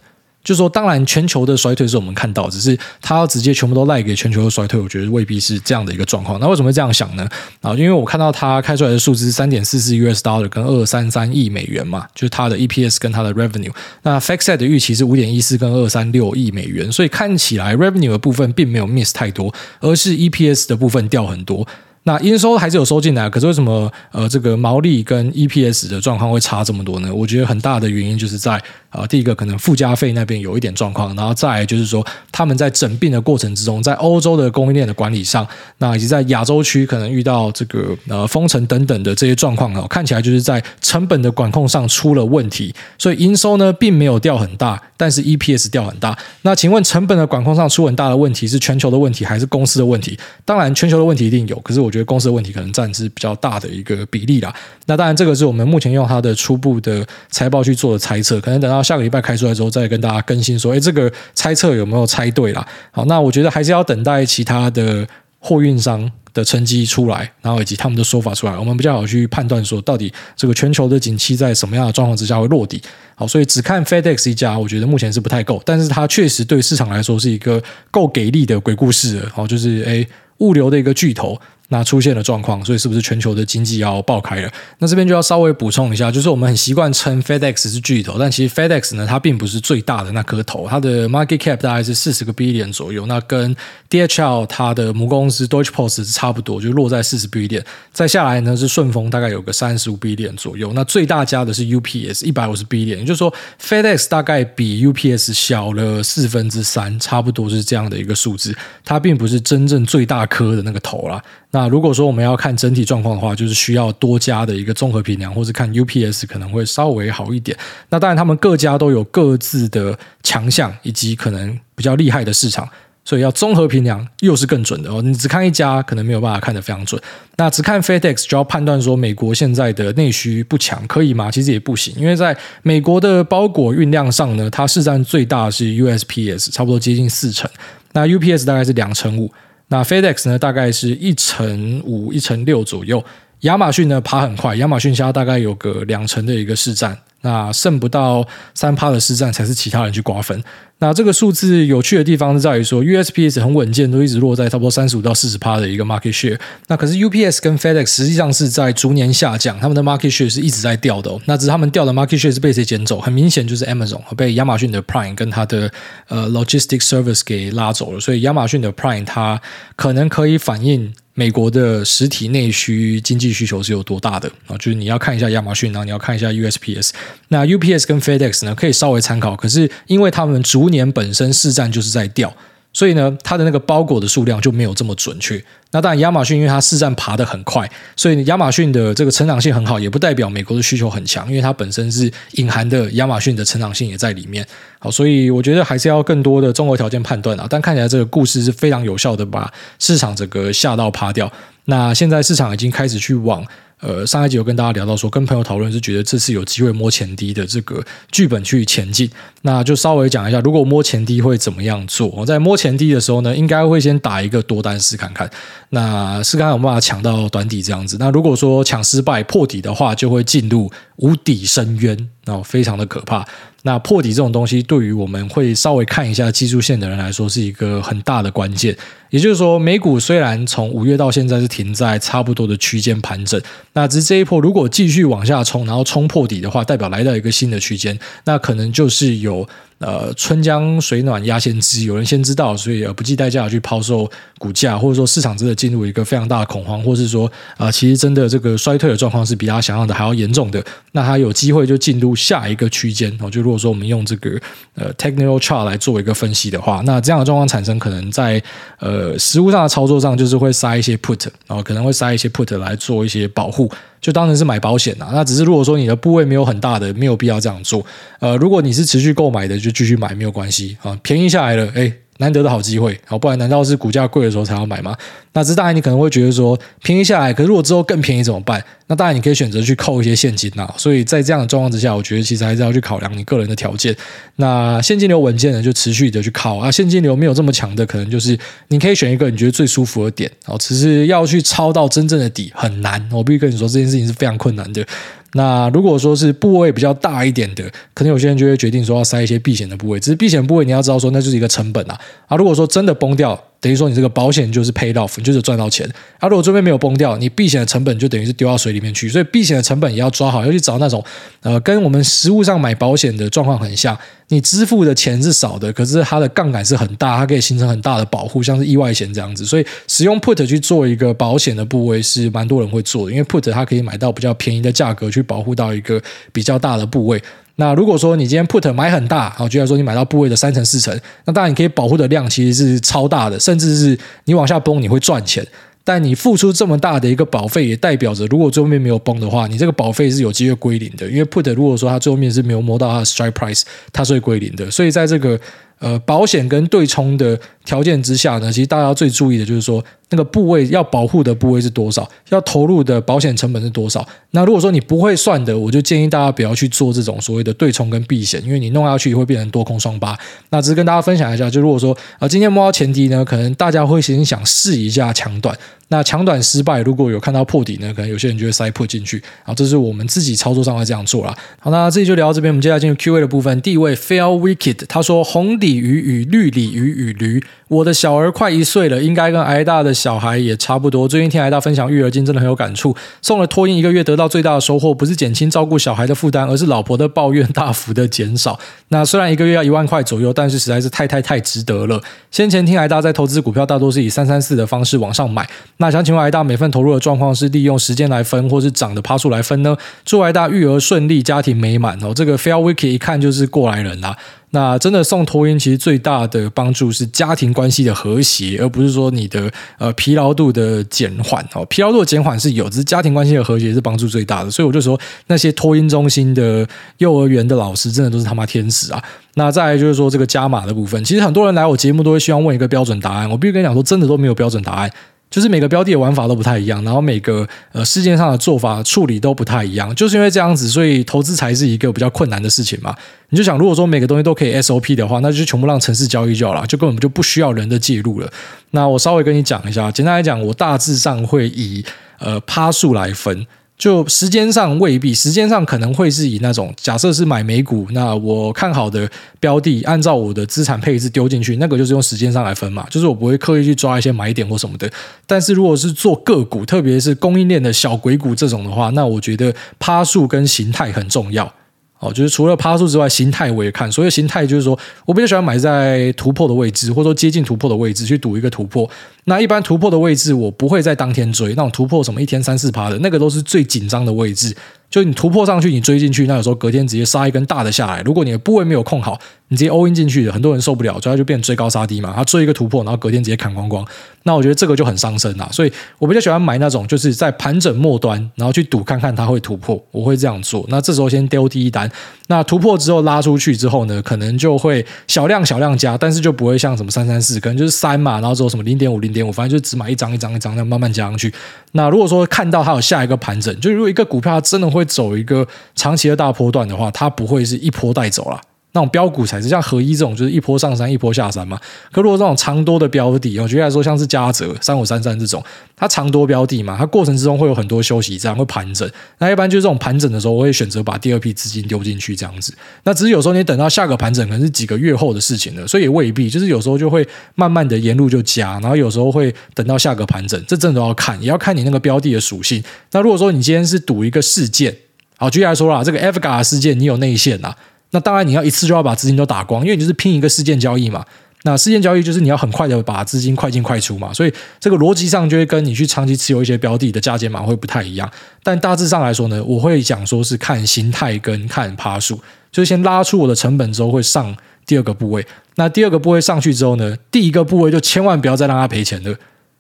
就是说，当然，全球的衰退是我们看到，只是它要直接全部都赖给全球的衰退，我觉得未必是这样的一个状况。那为什么会这样想呢？啊，因为我看到它开出来的数字三点四四 US dollar 跟二三三亿美元嘛，就是它的 EPS 跟它的 revenue。那 FactSet 的预期是五点一四跟二三六亿美元，所以看起来 revenue 的部分并没有 miss 太多，而是 EPS 的部分掉很多。那营收还是有收进来，可是为什么呃这个毛利跟 EPS 的状况会差这么多呢？我觉得很大的原因就是在啊、呃、第一个可能附加费那边有一点状况，然后再来就是说他们在整并的过程之中，在欧洲的供应链的管理上，那以及在亚洲区可能遇到这个呃封城等等的这些状况啊，看起来就是在成本的管控上出了问题，所以营收呢并没有掉很大，但是 EPS 掉很大。那请问成本的管控上出很大的问题是全球的问题还是公司的问题？当然全球的问题一定有，可是我。觉得公司的问题可能占是比较大的一个比例啦。那当然，这个是我们目前用它的初步的财报去做的猜测，可能等到下个礼拜开出来之后，再跟大家更新说，哎，这个猜测有没有猜对啦？好，那我觉得还是要等待其他的货运商的成绩出来，然后以及他们的说法出来，我们比较好去判断说，到底这个全球的景气在什么样的状况之下会落地。好，所以只看 FedEx 一家，我觉得目前是不太够，但是它确实对市场来说是一个够给力的鬼故事。好，就是哎，物流的一个巨头。那出现了状况，所以是不是全球的经济要爆开了？那这边就要稍微补充一下，就是我们很习惯称 FedEx 是巨头，但其实 FedEx 呢，它并不是最大的那颗头，它的 market cap 大概是四十个 billion 左右，那跟 DHL 它的母公司 Deutsche Post 是差不多，就落在四十 billion。再下来呢是顺丰，大概有个三十五 billion 左右。那最大家的是 UPS，一百五十 billion，也就是说 FedEx 大概比 UPS 小了四分之三，差不多是这样的一个数字。它并不是真正最大颗的那个头啦。那如果说我们要看整体状况的话，就是需要多家的一个综合评量，或是看 UPS 可能会稍微好一点。那当然，他们各家都有各自的强项，以及可能比较厉害的市场，所以要综合评量又是更准的哦。你只看一家，可能没有办法看得非常准。那只看 FedEx 就要判断说美国现在的内需不强，可以吗？其实也不行，因为在美国的包裹运量上呢，它市占最大是 USPS，差不多接近四成。那 UPS 大概是两成五。那 FedEx 呢，大概是一成五、一成六左右。亚马逊呢，爬很快，亚马逊现在大概有个两成的一个市占。那剩不到三趴的市占才是其他人去瓜分。那这个数字有趣的地方是在于说，USPS 很稳健，都一直落在差不多三十五到四十趴的一个 market share。那可是 UPS 跟 FedEx 实际上是在逐年下降，他们的 market share 是一直在掉的哦。那只是他们掉的 market share 是被谁捡走？很明显就是 Amazon 被亚马逊的 Prime 跟它的呃 logistic service 给拉走了。所以亚马逊的 Prime 它可能可以反映。美国的实体内需经济需求是有多大的啊？就是你要看一下亚马逊，然后你要看一下 USPS。那 UPS 跟 FedEx 呢，可以稍微参考，可是因为他们逐年本身市占就是在掉。所以呢，它的那个包裹的数量就没有这么准确。那当然，亚马逊因为它市占爬得很快，所以亚马逊的这个成长性很好，也不代表美国的需求很强，因为它本身是隐含的亚马逊的成长性也在里面。好，所以我觉得还是要更多的综合条件判断啊。但看起来这个故事是非常有效的，把市场整个吓到趴掉。那现在市场已经开始去往。呃，上一集有跟大家聊到说，跟朋友讨论是觉得这次有机会摸前低的这个剧本去前进，那就稍微讲一下，如果摸前低会怎么样做？我在摸前低的时候呢，应该会先打一个多单试看看，那试看看有没有办法抢到短底这样子。那如果说抢失败破底的话，就会进入无底深渊，那非常的可怕。那破底这种东西，对于我们会稍微看一下技术线的人来说，是一个很大的关键。也就是说，美股虽然从五月到现在是停在差不多的区间盘整，那只是这一波如果继续往下冲，然后冲破底的话，代表来到一个新的区间，那可能就是有。呃，春江水暖鸭先知，有人先知道，所以呃不计代价去抛售股价，或者说市场真的进入一个非常大的恐慌，或是说啊、呃，其实真的这个衰退的状况是比他想象的还要严重的，那他有机会就进入下一个区间。哦，就如果说我们用这个呃 technical chart 来做一个分析的话，那这样的状况产生可能在呃实物上的操作上，就是会塞一些 put，然后可能会塞一些 put 来做一些保护。就当成是买保险呐，那只是如果说你的部位没有很大的，没有必要这样做。呃，如果你是持续购买的，就继续买没有关系啊，便宜下来了，诶难得的好机会，好，不然难道是股价贵的时候才要买吗？那这当然你可能会觉得说便宜下来，可是如果之后更便宜怎么办？那当然你可以选择去扣一些现金呐。所以在这样的状况之下，我觉得其实还是要去考量你个人的条件。那现金流稳健的就持续的去靠啊，现金流没有这么强的，可能就是你可以选一个你觉得最舒服的点。哦，只是要去抄到真正的底很难，我必须跟你说这件事情是非常困难的。那如果说是部位比较大一点的，可能有些人就会决定说要塞一些避险的部位。只是避险部位你要知道说，那就是一个成本啊。啊，如果说真的崩掉。等于说你这个保险就是 paid off，你就是赚到钱。而、啊、如果这边没有崩掉，你避险的成本就等于是丢到水里面去。所以避险的成本也要抓好，要去找那种呃跟我们实物上买保险的状况很像。你支付的钱是少的，可是它的杠杆是很大，它可以形成很大的保护，像是意外险这样子。所以使用 put 去做一个保险的部位是蛮多人会做的，因为 put 它可以买到比较便宜的价格去保护到一个比较大的部位。那如果说你今天 put 买很大，好，就像说你买到部位的三成四成，那当然你可以保护的量其实是超大的，甚至是你往下崩你会赚钱。但你付出这么大的一个保费，也代表着如果最后面没有崩的话，你这个保费是有机会归零的。因为 put 如果说它最后面是没有摸到它的 strike price，它是会归零的。所以在这个呃保险跟对冲的条件之下呢，其实大家最注意的就是说。那个部位要保护的部位是多少？要投入的保险成本是多少？那如果说你不会算的，我就建议大家不要去做这种所谓的对冲跟避险，因为你弄下去会变成多空双八。那只是跟大家分享一下，就如果说啊，今天摸到前提呢，可能大家会先想试一下抢短。那抢短失败，如果有看到破底呢，可能有些人就会塞破进去。好，这是我们自己操作上会这样做啦。好，那这里就聊到这边，我们接下来进入 Q&A 的部分。第一位 Fail Wicked，他说红鲤鱼与绿鲤鱼与驴我的小儿快一岁了，应该跟挨大的小孩也差不多。最近听挨大分享育儿经，真的很有感触。送了托婴一个月，得到最大的收获不是减轻照顾小孩的负担，而是老婆的抱怨大幅的减少。那虽然一个月要一万块左右，但是实在是太太太值得了。先前听挨大在投资股票，大多是以三三四的方式往上买。那想请问挨大，每份投入的状况是利用时间来分，或是涨的趴数来分呢？祝挨大育儿顺利，家庭美满哦。这个 Fail Wiki 一看就是过来人啦。那真的送托婴，其实最大的帮助是家庭关系的和谐，而不是说你的呃疲劳度的减缓哦。疲劳度的减缓是有，只是家庭关系的和谐是帮助最大的。所以我就说，那些托婴中心的幼儿园的老师，真的都是他妈天使啊！那再来就是说这个加码的部分，其实很多人来我节目都会希望问一个标准答案，我必须跟你讲说，真的都没有标准答案。就是每个标的的玩法都不太一样，然后每个呃事件上的做法处理都不太一样，就是因为这样子，所以投资才是一个比较困难的事情嘛。你就想，如果说每个东西都可以 SOP 的话，那就全部让城市交易就好了，就根本就不需要人的介入了。那我稍微跟你讲一下，简单来讲，我大致上会以呃趴数来分。就时间上未必，时间上可能会是以那种假设是买美股，那我看好的标的，按照我的资产配置丢进去，那个就是用时间上来分嘛，就是我不会刻意去抓一些买点或什么的。但是如果是做个股，特别是供应链的小鬼股这种的话，那我觉得趴数跟形态很重要。哦，就是除了趴数之外，形态我也看。所以形态就是说我比较喜欢买在突破的位置，或者说接近突破的位置去赌一个突破。那一般突破的位置，我不会在当天追。那种突破什么一天三四趴的，那个都是最紧张的位置。就你突破上去，你追进去，那有时候隔天直接杀一根大的下来。如果你的部位没有控好，直接 all in 进去的，很多人受不了，所以他就变追高杀低嘛。他追一个突破，然后隔天直接砍光光。那我觉得这个就很伤身啦。所以我比较喜欢买那种就是在盘整末端，然后去赌看看它会突破，我会这样做。那这时候先丢第一单。那突破之后拉出去之后呢，可能就会小量小量加，但是就不会像什么三三四，可能就是三嘛，然后之后什么零点五零点五，反正就只买一张一张一张，这样慢慢加上去。那如果说看到它有下一个盘整，就如果一个股票它真的会走一个长期的大波段的话，它不会是一波带走了。那种标股才是像合一这种，就是一波上山一波下山嘛。可如果这种长多的标的，我觉得来说像是嘉泽三五三三这种，它长多标的嘛，它过程之中会有很多休息站会盘整。那一般就是这种盘整的时候，我会选择把第二批资金丢进去这样子。那只是有时候你等到下个盘整，可能是几个月后的事情了，所以也未必。就是有时候就会慢慢的沿路就加，然后有时候会等到下个盘整，这真的都要看，也要看你那个标的的属性。那如果说你今天是赌一个事件，好，举例来说啦，这个 f g a 事件，你有内线呐。那当然，你要一次就要把资金都打光，因为你就是拼一个事件交易嘛。那事件交易就是你要很快的把资金快进快出嘛，所以这个逻辑上就会跟你去长期持有一些标的的加减码会不太一样。但大致上来说呢，我会讲说是看形态跟看趴数，就是先拉出我的成本之后会上第二个部位。那第二个部位上去之后呢，第一个部位就千万不要再让它赔钱了。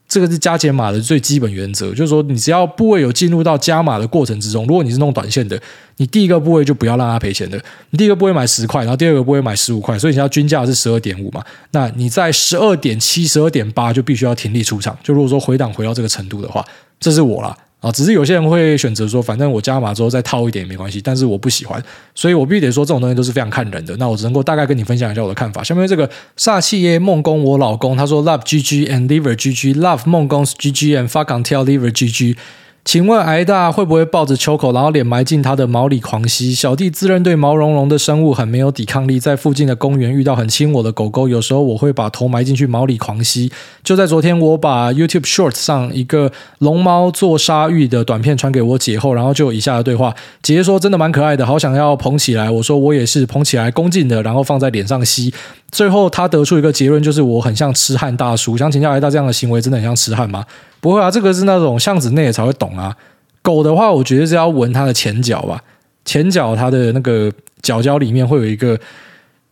这个是加减码的最基本原则，就是说你只要部位有进入到加码的过程之中，如果你是弄短线的，你第一个部位就不要让它赔钱的。你第一个部位买十块，然后第二个部位买十五块，所以你要均价是十二点五嘛，那你在十二点七、十二点八就必须要停利出场。就如果说回档回到这个程度的话，这是我了。啊，只是有些人会选择说，反正我加码之后再套一点也没关系，但是我不喜欢，所以我必须得说，这种东西都是非常看人的。那我只能够大概跟你分享一下我的看法。下面这个煞气耶梦工我老公他说，Love GG and Liver GG Love 梦工 GG and fuck on tell Liver GG。请问挨大会不会抱着秋口，然后脸埋进他的毛里狂吸？小弟自认对毛茸茸的生物很没有抵抗力，在附近的公园遇到很亲我的狗狗，有时候我会把头埋进去毛里狂吸。就在昨天，我把 YouTube Shorts 上一个龙猫做沙浴的短片传给我姐后，然后就有以下的对话：姐姐说真的蛮可爱的，好想要捧起来。我说我也是捧起来恭敬的，然后放在脸上吸。最后他得出一个结论，就是我很像痴汉大叔。想请教挨大，这样的行为真的很像痴汉吗？不会啊，这个是那种巷子内才会懂啊。狗的话，我觉得是要闻它的前脚吧，前脚它的那个脚脚里面会有一个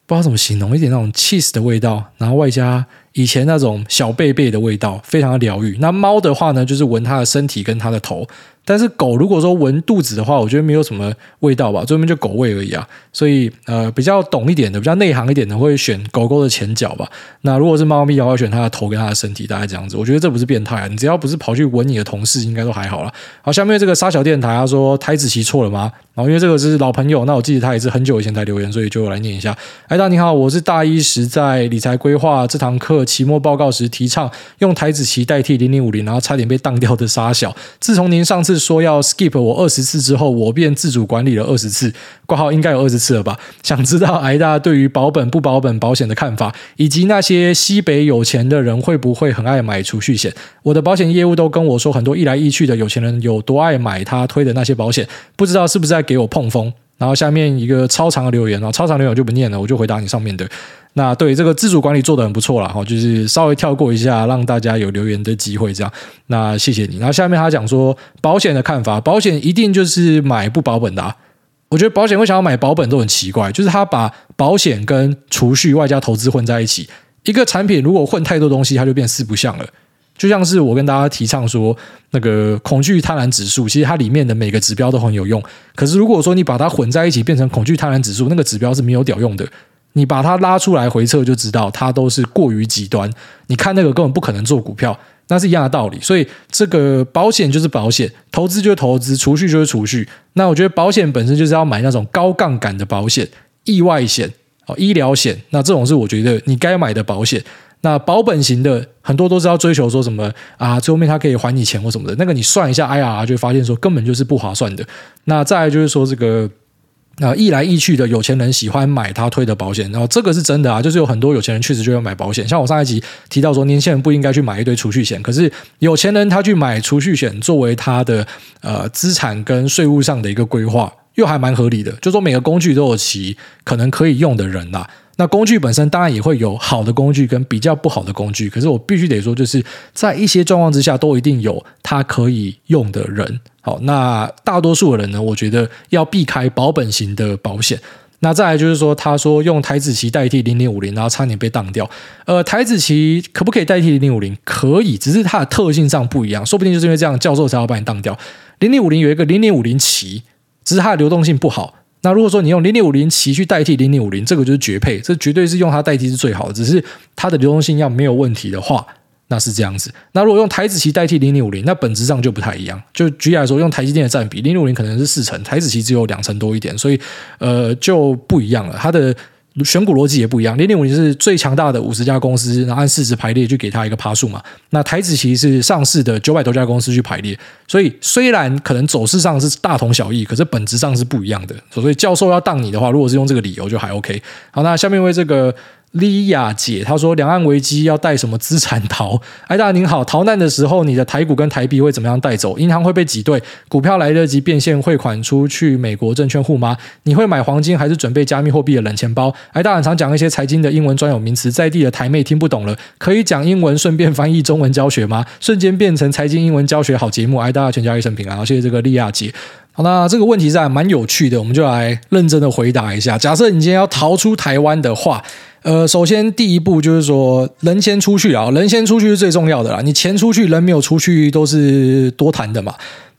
不知道怎么形容，一点那种 cheese 的味道，然后外加以前那种小贝贝的味道，非常的疗愈。那猫的话呢，就是闻它的身体跟它的头。但是狗如果说闻肚子的话，我觉得没有什么味道吧，专门就狗味而已啊。所以呃，比较懂一点的，比较内行一点的，会选狗狗的前脚吧。那如果是猫咪的话，选它的头跟它的身体，大概这样子。我觉得这不是变态啊，你只要不是跑去闻你的同事，应该都还好啦。好，下面这个沙小电台他说台子棋错了吗？然后因为这个是老朋友，那我记得他也是很久以前才留言，所以就来念一下。哎大你好，我是大一时在理财规划这堂课期末报告时提倡用台子棋代替零零五零，然后差点被当掉的沙小。自从您上次。是说要 skip 我二十次之后，我便自主管理了二十次，挂号应该有二十次了吧？想知道挨大对于保本不保本保险的看法，以及那些西北有钱的人会不会很爱买储蓄险？我的保险业务都跟我说，很多一来一去的有钱人有多爱买他推的那些保险，不知道是不是在给我碰风？然后下面一个超长的留言啊，超长留言我就不念了，我就回答你上面的。那对这个自主管理做得很不错了哈，就是稍微跳过一下，让大家有留言的机会这样。那谢谢你。然后下面他讲说保险的看法，保险一定就是买不保本的。我觉得保险会想要买保本都很奇怪，就是他把保险跟储蓄外加投资混在一起，一个产品如果混太多东西，它就变四不像了。就像是我跟大家提倡说，那个恐惧贪婪指数，其实它里面的每个指标都很有用。可是如果说你把它混在一起变成恐惧贪婪指数，那个指标是没有屌用的。你把它拉出来回测就知道，它都是过于极端。你看那个根本不可能做股票，那是一样的道理。所以这个保险就是保险，投资就是投资，储蓄就是储蓄。那我觉得保险本身就是要买那种高杠杆的保险，意外险哦，医疗险。那这种是我觉得你该买的保险。那保本型的很多都是要追求说什么啊，最后面它可以还你钱或什么的。那个你算一下 IRR 就会发现说根本就是不划算的。那再就是说这个。那，一来一去的有钱人喜欢买他推的保险，然后这个是真的啊，就是有很多有钱人确实就要买保险。像我上一集提到说，年轻人不应该去买一堆储蓄险，可是有钱人他去买储蓄险作为他的呃资产跟税务上的一个规划，又还蛮合理的。就说每个工具都有其可能可以用的人啦。那工具本身当然也会有好的工具跟比较不好的工具，可是我必须得说，就是在一些状况之下，都一定有他可以用的人。好，那大多数的人呢，我觉得要避开保本型的保险。那再来就是说，他说用台子棋代替零点五零，然后差点被当掉。呃，台子棋可不可以代替零点五零？可以，只是它的特性上不一样，说不定就是因为这样，教授才要把你当掉。零点五零有一个零点五零棋，只是它的流动性不好。那如果说你用零点五零期去代替零点五零，这个就是绝配，这绝对是用它代替是最好的。只是它的流动性要没有问题的话。那是这样子。那如果用台子棋代替零点五零，那本质上就不太一样。就举例来说，用台积电的占比，零点五零可能是四成，台子棋只有两成多一点，所以呃就不一样了。它的选股逻辑也不一样。零点五零是最强大的五十家公司，然后按市值排列，就给它一个趴数嘛。那台子其实是上市的九百多家公司去排列，所以虽然可能走势上是大同小异，可是本质上是不一样的。所以教授要当你的话，如果是用这个理由，就还 OK。好，那下面为这个。莉亚姐，她说：“两岸危机要带什么资产逃？”艾 大您好，逃难的时候，你的台股跟台币会怎么样带走？银行会被挤兑？股票来得及变现汇款出去美国证券户吗？你会买黄金还是准备加密货币的冷钱包？艾大很常讲一些财经的英文专有名词，在地的台妹听不懂了，可以讲英文顺便翻译中文教学吗？瞬间变成财经英文教学好节目，艾大全家一生平安。好，谢谢这个莉亚姐。好，那这个问题是还蛮有趣的，我们就来认真的回答一下。假设你今天要逃出台湾的话。呃，首先第一步就是说，人先出去啊，人先出去是最重要的啦。你钱出去，人没有出去，都是多谈的嘛。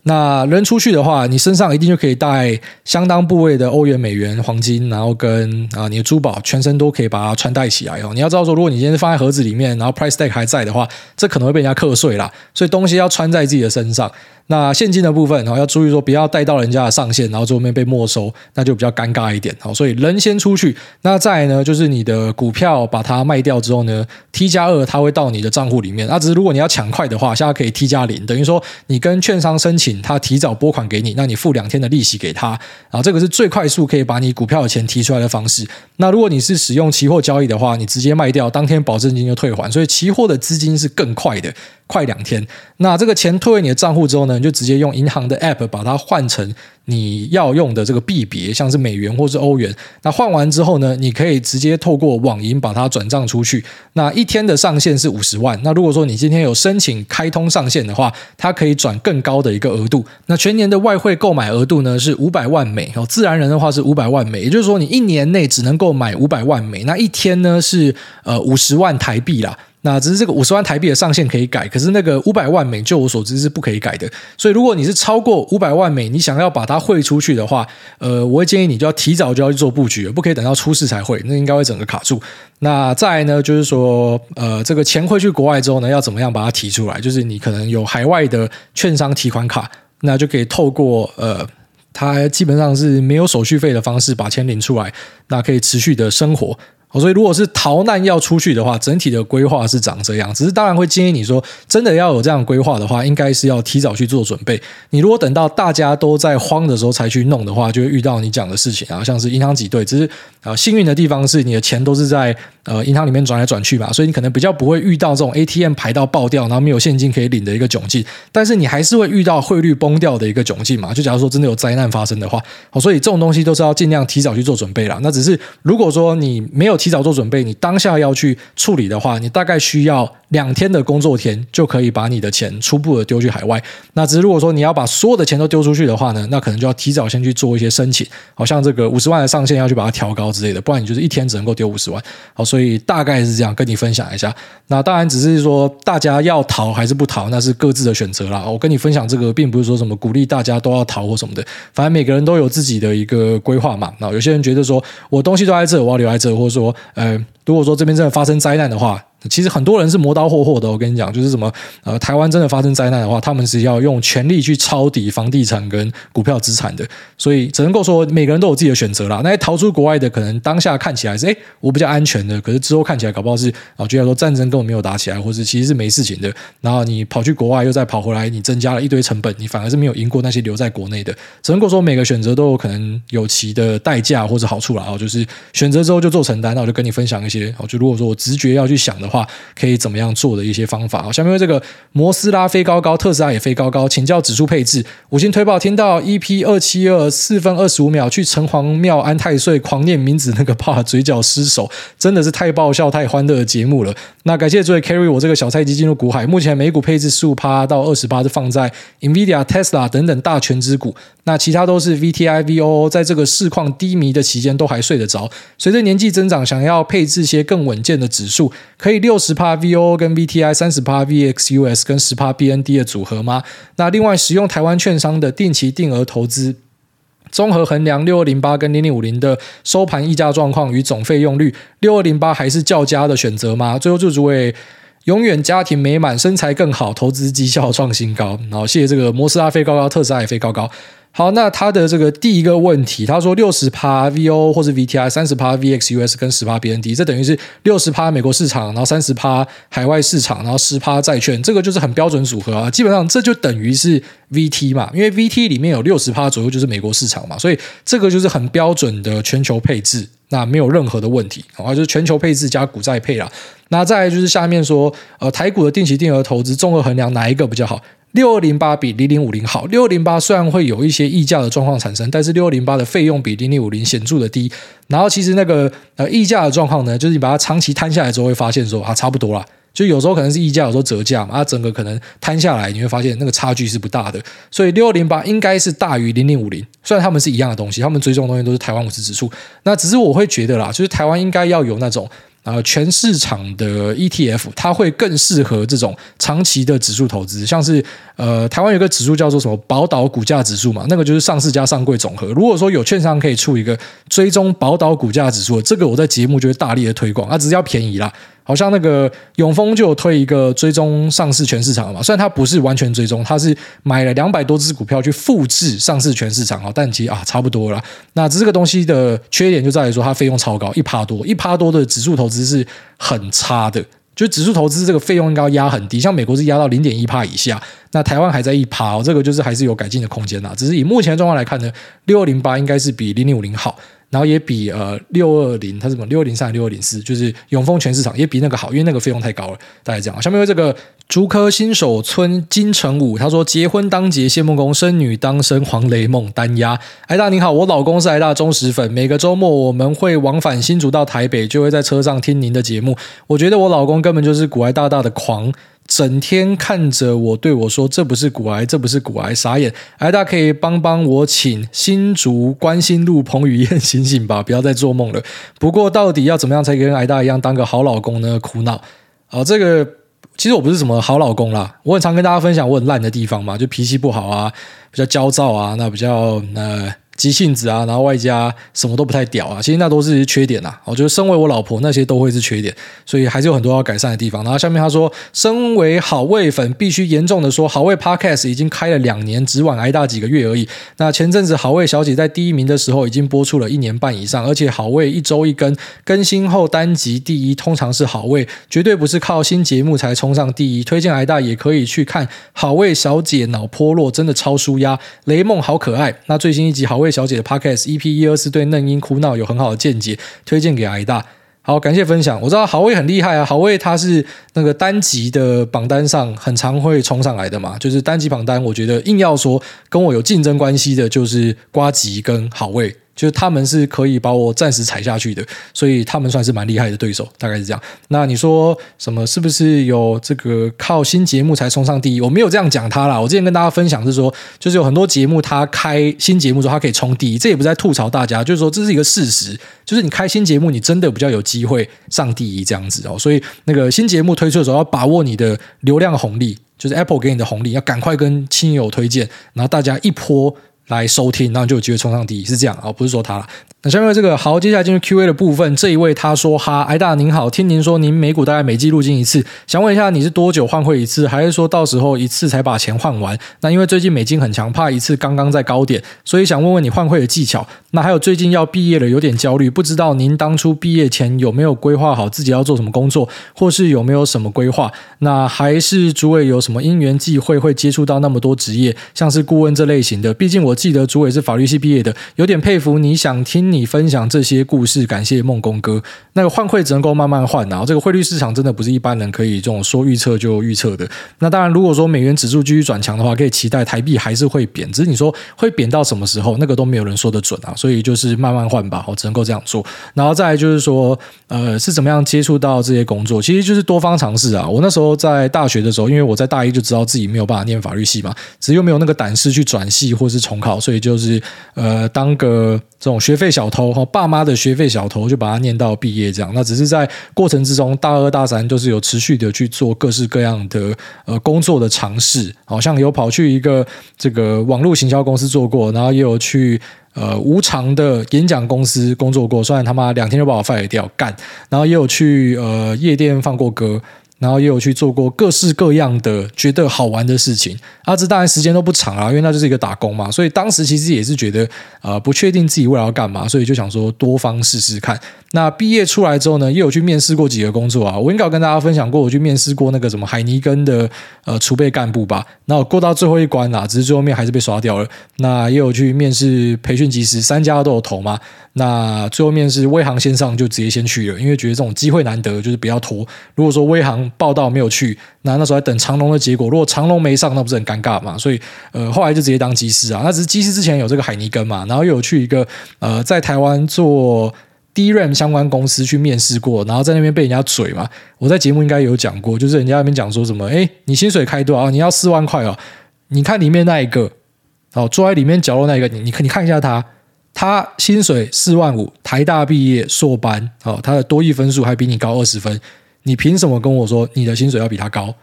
那人出去的话，你身上一定就可以带相当部位的欧元、美元、黄金，然后跟啊你的珠宝，全身都可以把它穿戴起来哦。你要知道说，如果你今天放在盒子里面，然后 price tag 还在的话，这可能会被人家课税啦。所以东西要穿在自己的身上。那现金的部分，然后要注意说，不要带到人家的上限，然后最后面被没收，那就比较尴尬一点。好，所以人先出去。那再呢，就是你的股票把它卖掉之后呢，T 加二它会到你的账户里面。那只是如果你要抢快的话，现在可以 T 加零，等于说你跟券商申请，他提早拨款给你，那你付两天的利息给他。啊，这个是最快速可以把你股票的钱提出来的方式。那如果你是使用期货交易的话，你直接卖掉，当天保证金就退还。所以期货的资金是更快的。快两天，那这个钱退回你的账户之后呢，你就直接用银行的 App 把它换成你要用的这个币别，像是美元或是欧元。那换完之后呢，你可以直接透过网银把它转账出去。那一天的上限是五十万。那如果说你今天有申请开通上限的话，它可以转更高的一个额度。那全年的外汇购买额度呢是五百万美哦，自然人的话是五百万美，也就是说你一年内只能购买五百万美。那一天呢是呃五十万台币啦。那只是这个五十万台币的上限可以改，可是那个五百万美，就我所知是不可以改的。所以如果你是超过五百万美，你想要把它汇出去的话，呃，我会建议你就要提早就要去做布局，不可以等到出事才汇，那应该会整个卡住。那再来呢，就是说，呃，这个钱汇去国外之后呢，要怎么样把它提出来？就是你可能有海外的券商提款卡，那就可以透过呃，它基本上是没有手续费的方式把钱领出来，那可以持续的生活。所以如果是逃难要出去的话，整体的规划是长这样。只是当然会建议你说，真的要有这样规划的话，应该是要提早去做准备。你如果等到大家都在慌的时候才去弄的话，就会遇到你讲的事情啊，像是银行挤兑。只是啊，幸运的地方是你的钱都是在呃银行里面转来转去吧，所以你可能比较不会遇到这种 ATM 排到爆掉，然后没有现金可以领的一个窘境。但是你还是会遇到汇率崩掉的一个窘境嘛？就假如说真的有灾难发生的话，好，所以这种东西都是要尽量提早去做准备啦。那只是如果说你没有提早做准备，你当下要去处理的话，你大概需要两天的工作天就可以把你的钱初步的丢去海外。那只是如果说你要把所有的钱都丢出去的话呢，那可能就要提早先去做一些申请，好像这个五十万的上限要去把它调高之类的，不然你就是一天只能够丢五十万。好，所以大概是这样跟你分享一下。那当然只是说大家要逃还是不逃，那是各自的选择啦。我跟你分享这个，并不是说什么鼓励大家都要逃或什么的，反正每个人都有自己的一个规划嘛。那有些人觉得说我东西都在这，我要留在这，或者说呃。如果说这边真的发生灾难的话，其实很多人是磨刀霍霍的，我跟你讲，就是什么呃，台湾真的发生灾难的话，他们是要用全力去抄底房地产跟股票资产的，所以只能够说每个人都有自己的选择啦。那些逃出国外的，可能当下看起来是哎，我比较安全的，可是之后看起来搞不好是啊，觉得说战争根本没有打起来，或是其实是没事情的。然后你跑去国外又再跑回来，你增加了一堆成本，你反而是没有赢过那些留在国内的。只能够说每个选择都有可能有其的代价或者好处啦。哦，就是选择之后就做承担。那我就跟你分享一些，就如果说我直觉要去想的话，可以怎么。样做的一些方法啊？下面这个摩斯拉飞高高，特斯拉也飞高高，请教指数配置。五星推报，听到 EP 二七二四分二十五秒去城隍庙安太岁，狂念名字那个怕嘴角失手，真的是太爆笑、太欢乐的节目了。那感谢诸位 carry 我这个小菜鸡进入股海。目前美股配置十五趴到二十趴是放在 Nvidia、Tesla 等等大权之股，那其他都是 VTI、VOO，在这个市况低迷的期间都还睡得着。随着年纪增长，想要配置些更稳健的指数，可以六十趴 VO。跟 VTI 三十趴 VXUS 跟十趴 BND 的组合吗？那另外使用台湾券商的定期定额投资，综合衡量六二零八跟零零五零的收盘溢价状况与总费用率，六二零八还是较佳的选择吗？最后祝诸位永远家庭美满，身材更好，投资绩效创新高。好，谢谢这个摩斯拉飞高高，特斯拉也飞高高。好，那他的这个第一个问题，他说六十趴 VO 或者 VTI，三十趴 VXUS 跟十趴 BND，这等于是六十趴美国市场，然后三十趴海外市场，然后十趴债券，这个就是很标准组合啊。基本上这就等于是 VT 嘛，因为 VT 里面有六十趴左右就是美国市场嘛，所以这个就是很标准的全球配置，那没有任何的问题，啊，就是全球配置加股债配啦。那再来就是下面说，呃，台股的定期定额投资综合衡量哪一个比较好？六二零八比零零五零好。六二零八虽然会有一些溢价的状况产生，但是六二零八的费用比零零五零显著的低。然后其实那个呃溢价的状况呢，就是你把它长期摊下来之后，会发现说啊差不多啦。就有时候可能是溢价，有时候折价嘛，它整个可能摊下来，你会发现那个差距是不大的。所以六二零八应该是大于零零五零，虽然他们是一样的东西，他们追踪的东西都是台湾五十指数。那只是我会觉得啦，就是台湾应该要有那种。啊，全市场的 ETF，它会更适合这种长期的指数投资，像是呃，台湾有个指数叫做什么宝岛股价指数嘛，那个就是上市加上柜总和。如果说有券商可以出一个追踪宝岛股价指数，这个我在节目就会大力的推广，啊只是要便宜啦。好像那个永丰就有推一个追踪上市全市场嘛，虽然它不是完全追踪，它是买了两百多只股票去复制上市全市场啊，但其实啊差不多了。那这个东西的缺点就在于说它费用超高，一趴多，一趴多的指数投资是很差的。就指数投资这个费用应该压很低，像美国是压到零点一趴以下，那台湾还在一趴，这个就是还是有改进的空间呐。只是以目前的状况来看呢，六二零八应该是比零零五零好。然后也比呃六二零，它什么六二零三六二零四，就是永丰全市场也比那个好，因为那个费用太高了。大概这样。下面为这个竹科新手村金城武，他说结婚当结谢孟恭，生女当生黄雷梦单压。艾大你好，我老公是艾大忠实粉，每个周末我们会往返新竹到台北，就会在车上听您的节目。我觉得我老公根本就是股癌大大的狂。整天看着我对我说：“这不是骨癌，这不是骨癌，傻眼！”癌大可以帮帮我，请新竹关心路彭于晏醒醒吧，不要再做梦了。不过到底要怎么样才可以跟癌大一样当个好老公呢？苦恼啊、这个其实我不是什么好老公啦，我很常跟大家分享我很烂的地方嘛，就脾气不好啊，比较焦躁啊，那比较呃急性子啊，然后外加什么都不太屌啊，其实那都是缺点呐。我觉得身为我老婆，那些都会是缺点，所以还是有很多要改善的地方。然后下面他说，身为好味粉，必须严重的说，好味 Podcast 已经开了两年，只晚挨大几个月而已。那前阵子好味小姐在第一名的时候，已经播出了一年半以上，而且好味一周一更，更新后单集第一通常是好味，绝对不是靠新节目才冲上第一。推荐挨大也可以去看好味小姐脑波弱，真的超舒压。雷梦好可爱。那最新一集好。味小姐的 Podcast EP 一二四对嫩婴哭闹有很好的见解，推荐给挨大。好，感谢分享。我知道好味很厉害啊，好味他是那个单集的榜单上很常会冲上来的嘛，就是单集榜单，我觉得硬要说跟我有竞争关系的，就是瓜吉跟好味。就是他们是可以把我暂时踩下去的，所以他们算是蛮厉害的对手，大概是这样。那你说什么？是不是有这个靠新节目才冲上第一？我没有这样讲他啦。我之前跟大家分享是说，就是有很多节目他开新节目之后，他可以冲第一，这也不在吐槽大家，就是说这是一个事实。就是你开新节目，你真的比较有机会上第一这样子哦。所以那个新节目推出的时候，要把握你的流量红利，就是 Apple 给你的红利，要赶快跟亲友推荐，然后大家一波。来收听，然后就有机会冲上第一，是这样啊，不是说他。那下面这个好，接下来进入 Q&A 的部分。这一位他说：“哈，挨大您好，听您说您美股大概每季入金一次，想问一下你是多久换汇一次，还是说到时候一次才把钱换完？那因为最近美金很强，怕一次刚刚在高点，所以想问问你换汇的技巧。那还有最近要毕业了，有点焦虑，不知道您当初毕业前有没有规划好自己要做什么工作，或是有没有什么规划？那还是诸位有什么因缘际会会接触到那么多职业，像是顾问这类型的？毕竟我记得朱伟是法律系毕业的，有点佩服。你想听。”你分享这些故事，感谢梦工哥。那个换汇只能够慢慢换，啊这个汇率市场真的不是一般人可以这种说预测就预测的。那当然，如果说美元指数继续转强的话，可以期待台币还是会贬。只是你说会贬到什么时候，那个都没有人说得准啊。所以就是慢慢换吧，我只能够这样做。然后再来就是说，呃，是怎么样接触到这些工作？其实就是多方尝试啊。我那时候在大学的时候，因为我在大一就知道自己没有办法念法律系嘛，只是又没有那个胆识去转系或是重考，所以就是呃当个。这种学费小偷哈，爸妈的学费小偷就把他念到毕业这样。那只是在过程之中，大二大三都是有持续的去做各式各样的呃工作的尝试，好像有跑去一个这个网络行销公司做过，然后也有去呃无偿的演讲公司工作过，虽然他妈两天就把我 fire 掉干，然后也有去呃夜店放过歌。然后也有去做过各式各样的觉得好玩的事情，啊，这当然时间都不长啊，因为那就是一个打工嘛，所以当时其实也是觉得呃不确定自己未来要干嘛，所以就想说多方试试看。那毕业出来之后呢，也有去面试过几个工作啊，我应该有跟大家分享过，我去面试过那个什么海尼根的呃储备干部吧，那我过到最后一关啦，只是最后面还是被刷掉了。那也有去面试培训技师，三家都有投嘛。那最后面试威航线上就直接先去了，因为觉得这种机会难得，就是不要拖。如果说威航报道没有去，那那时候还等长隆的结果。如果长隆没上，那不是很尴尬嘛？所以呃，后来就直接当机师啊。那只是机师之前有这个海尼根嘛，然后又有去一个呃在台湾做 DRAM 相关公司去面试过，然后在那边被人家嘴嘛。我在节目应该有讲过，就是人家那边讲说什么，哎，你薪水开多少？你要四万块哦。你看里面那一个，哦，坐在里面角落那一个，你你看你看一下他。他薪水四万五，台大毕业硕班，哦，他的多益分数还比你高二十分，你凭什么跟我说你的薪水要比他高？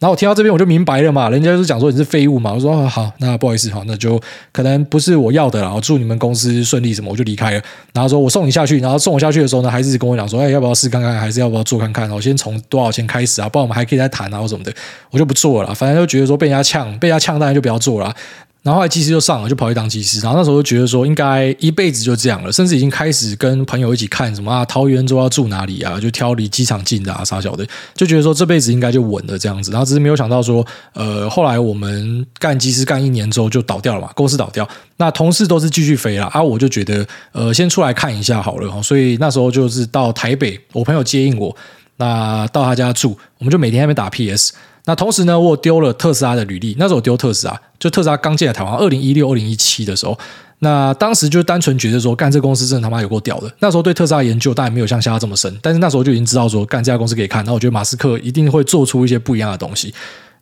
然后我听到这边我就明白了嘛，人家就是讲说你是废物嘛，我说、好，那不好意思，好，那就可能不是我要的了，我祝你们公司顺利什么，我就离开了。然后说我送你下去，然后送我下去的时候呢，还是跟我讲说，哎，要不要试看看，还是要不要做看看？我先从多少钱开始啊？不然我们还可以再谈啊，或什么的，我就不做了，反正就觉得说被人家呛，被人家呛，当然就不要做了。然后后来技师就上了，就跑去当技师。然后那时候就觉得说，应该一辈子就这样了，甚至已经开始跟朋友一起看什么啊，桃园之后要住哪里啊，就挑离机场近的啊，啥小的，就觉得说这辈子应该就稳了这样子。然后只是没有想到说，呃，后来我们干技师干一年之后就倒掉了嘛，公司倒掉，那同事都是继续飞了啊，我就觉得呃，先出来看一下好了。所以那时候就是到台北，我朋友接应我，那到他家住，我们就每天在那边打 PS。那同时呢，我丢了特斯拉的履历。那时候我丢特斯拉，就特斯拉刚进来台湾，二零一六、二零一七的时候。那当时就单纯觉得说，干这公司真的他妈有够屌的。那时候对特斯拉研究当然没有像现在这么深，但是那时候就已经知道说，干这家公司可以看。那我觉得马斯克一定会做出一些不一样的东西。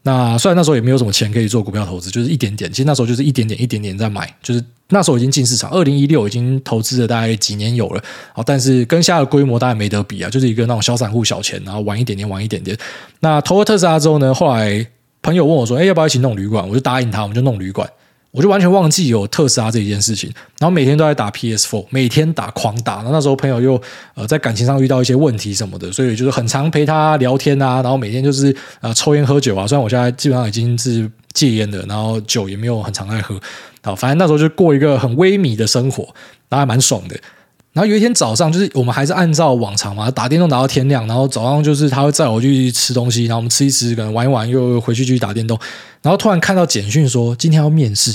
那虽然那时候也没有什么钱可以做股票投资，就是一点点。其实那时候就是一点点、一点点在买，就是那时候已经进市场。二零一六已经投资了大概几年有了，好，但是跟现在的规模大概没得比啊，就是一个那种小散户小钱，然后玩一点点，玩一点点。那投了特斯拉之后呢，后来朋友问我说：“哎，要不要一起弄旅馆？”我就答应他，我们就弄旅馆。我就完全忘记有特斯拉这一件事情，然后每天都在打 PS4，每天打狂打。然后那时候朋友又呃在感情上遇到一些问题什么的，所以就是很常陪他聊天啊，然后每天就是呃抽烟喝酒啊。虽然我现在基本上已经是戒烟的，然后酒也没有很常爱喝，啊，反正那时候就过一个很微靡的生活，那还蛮爽的。然后有一天早上，就是我们还是按照往常嘛，打电动打到天亮，然后早上就是他会载我去吃东西，然后我们吃一吃，可能玩一玩，又回去继续打电动。然后突然看到简讯说今天要面试，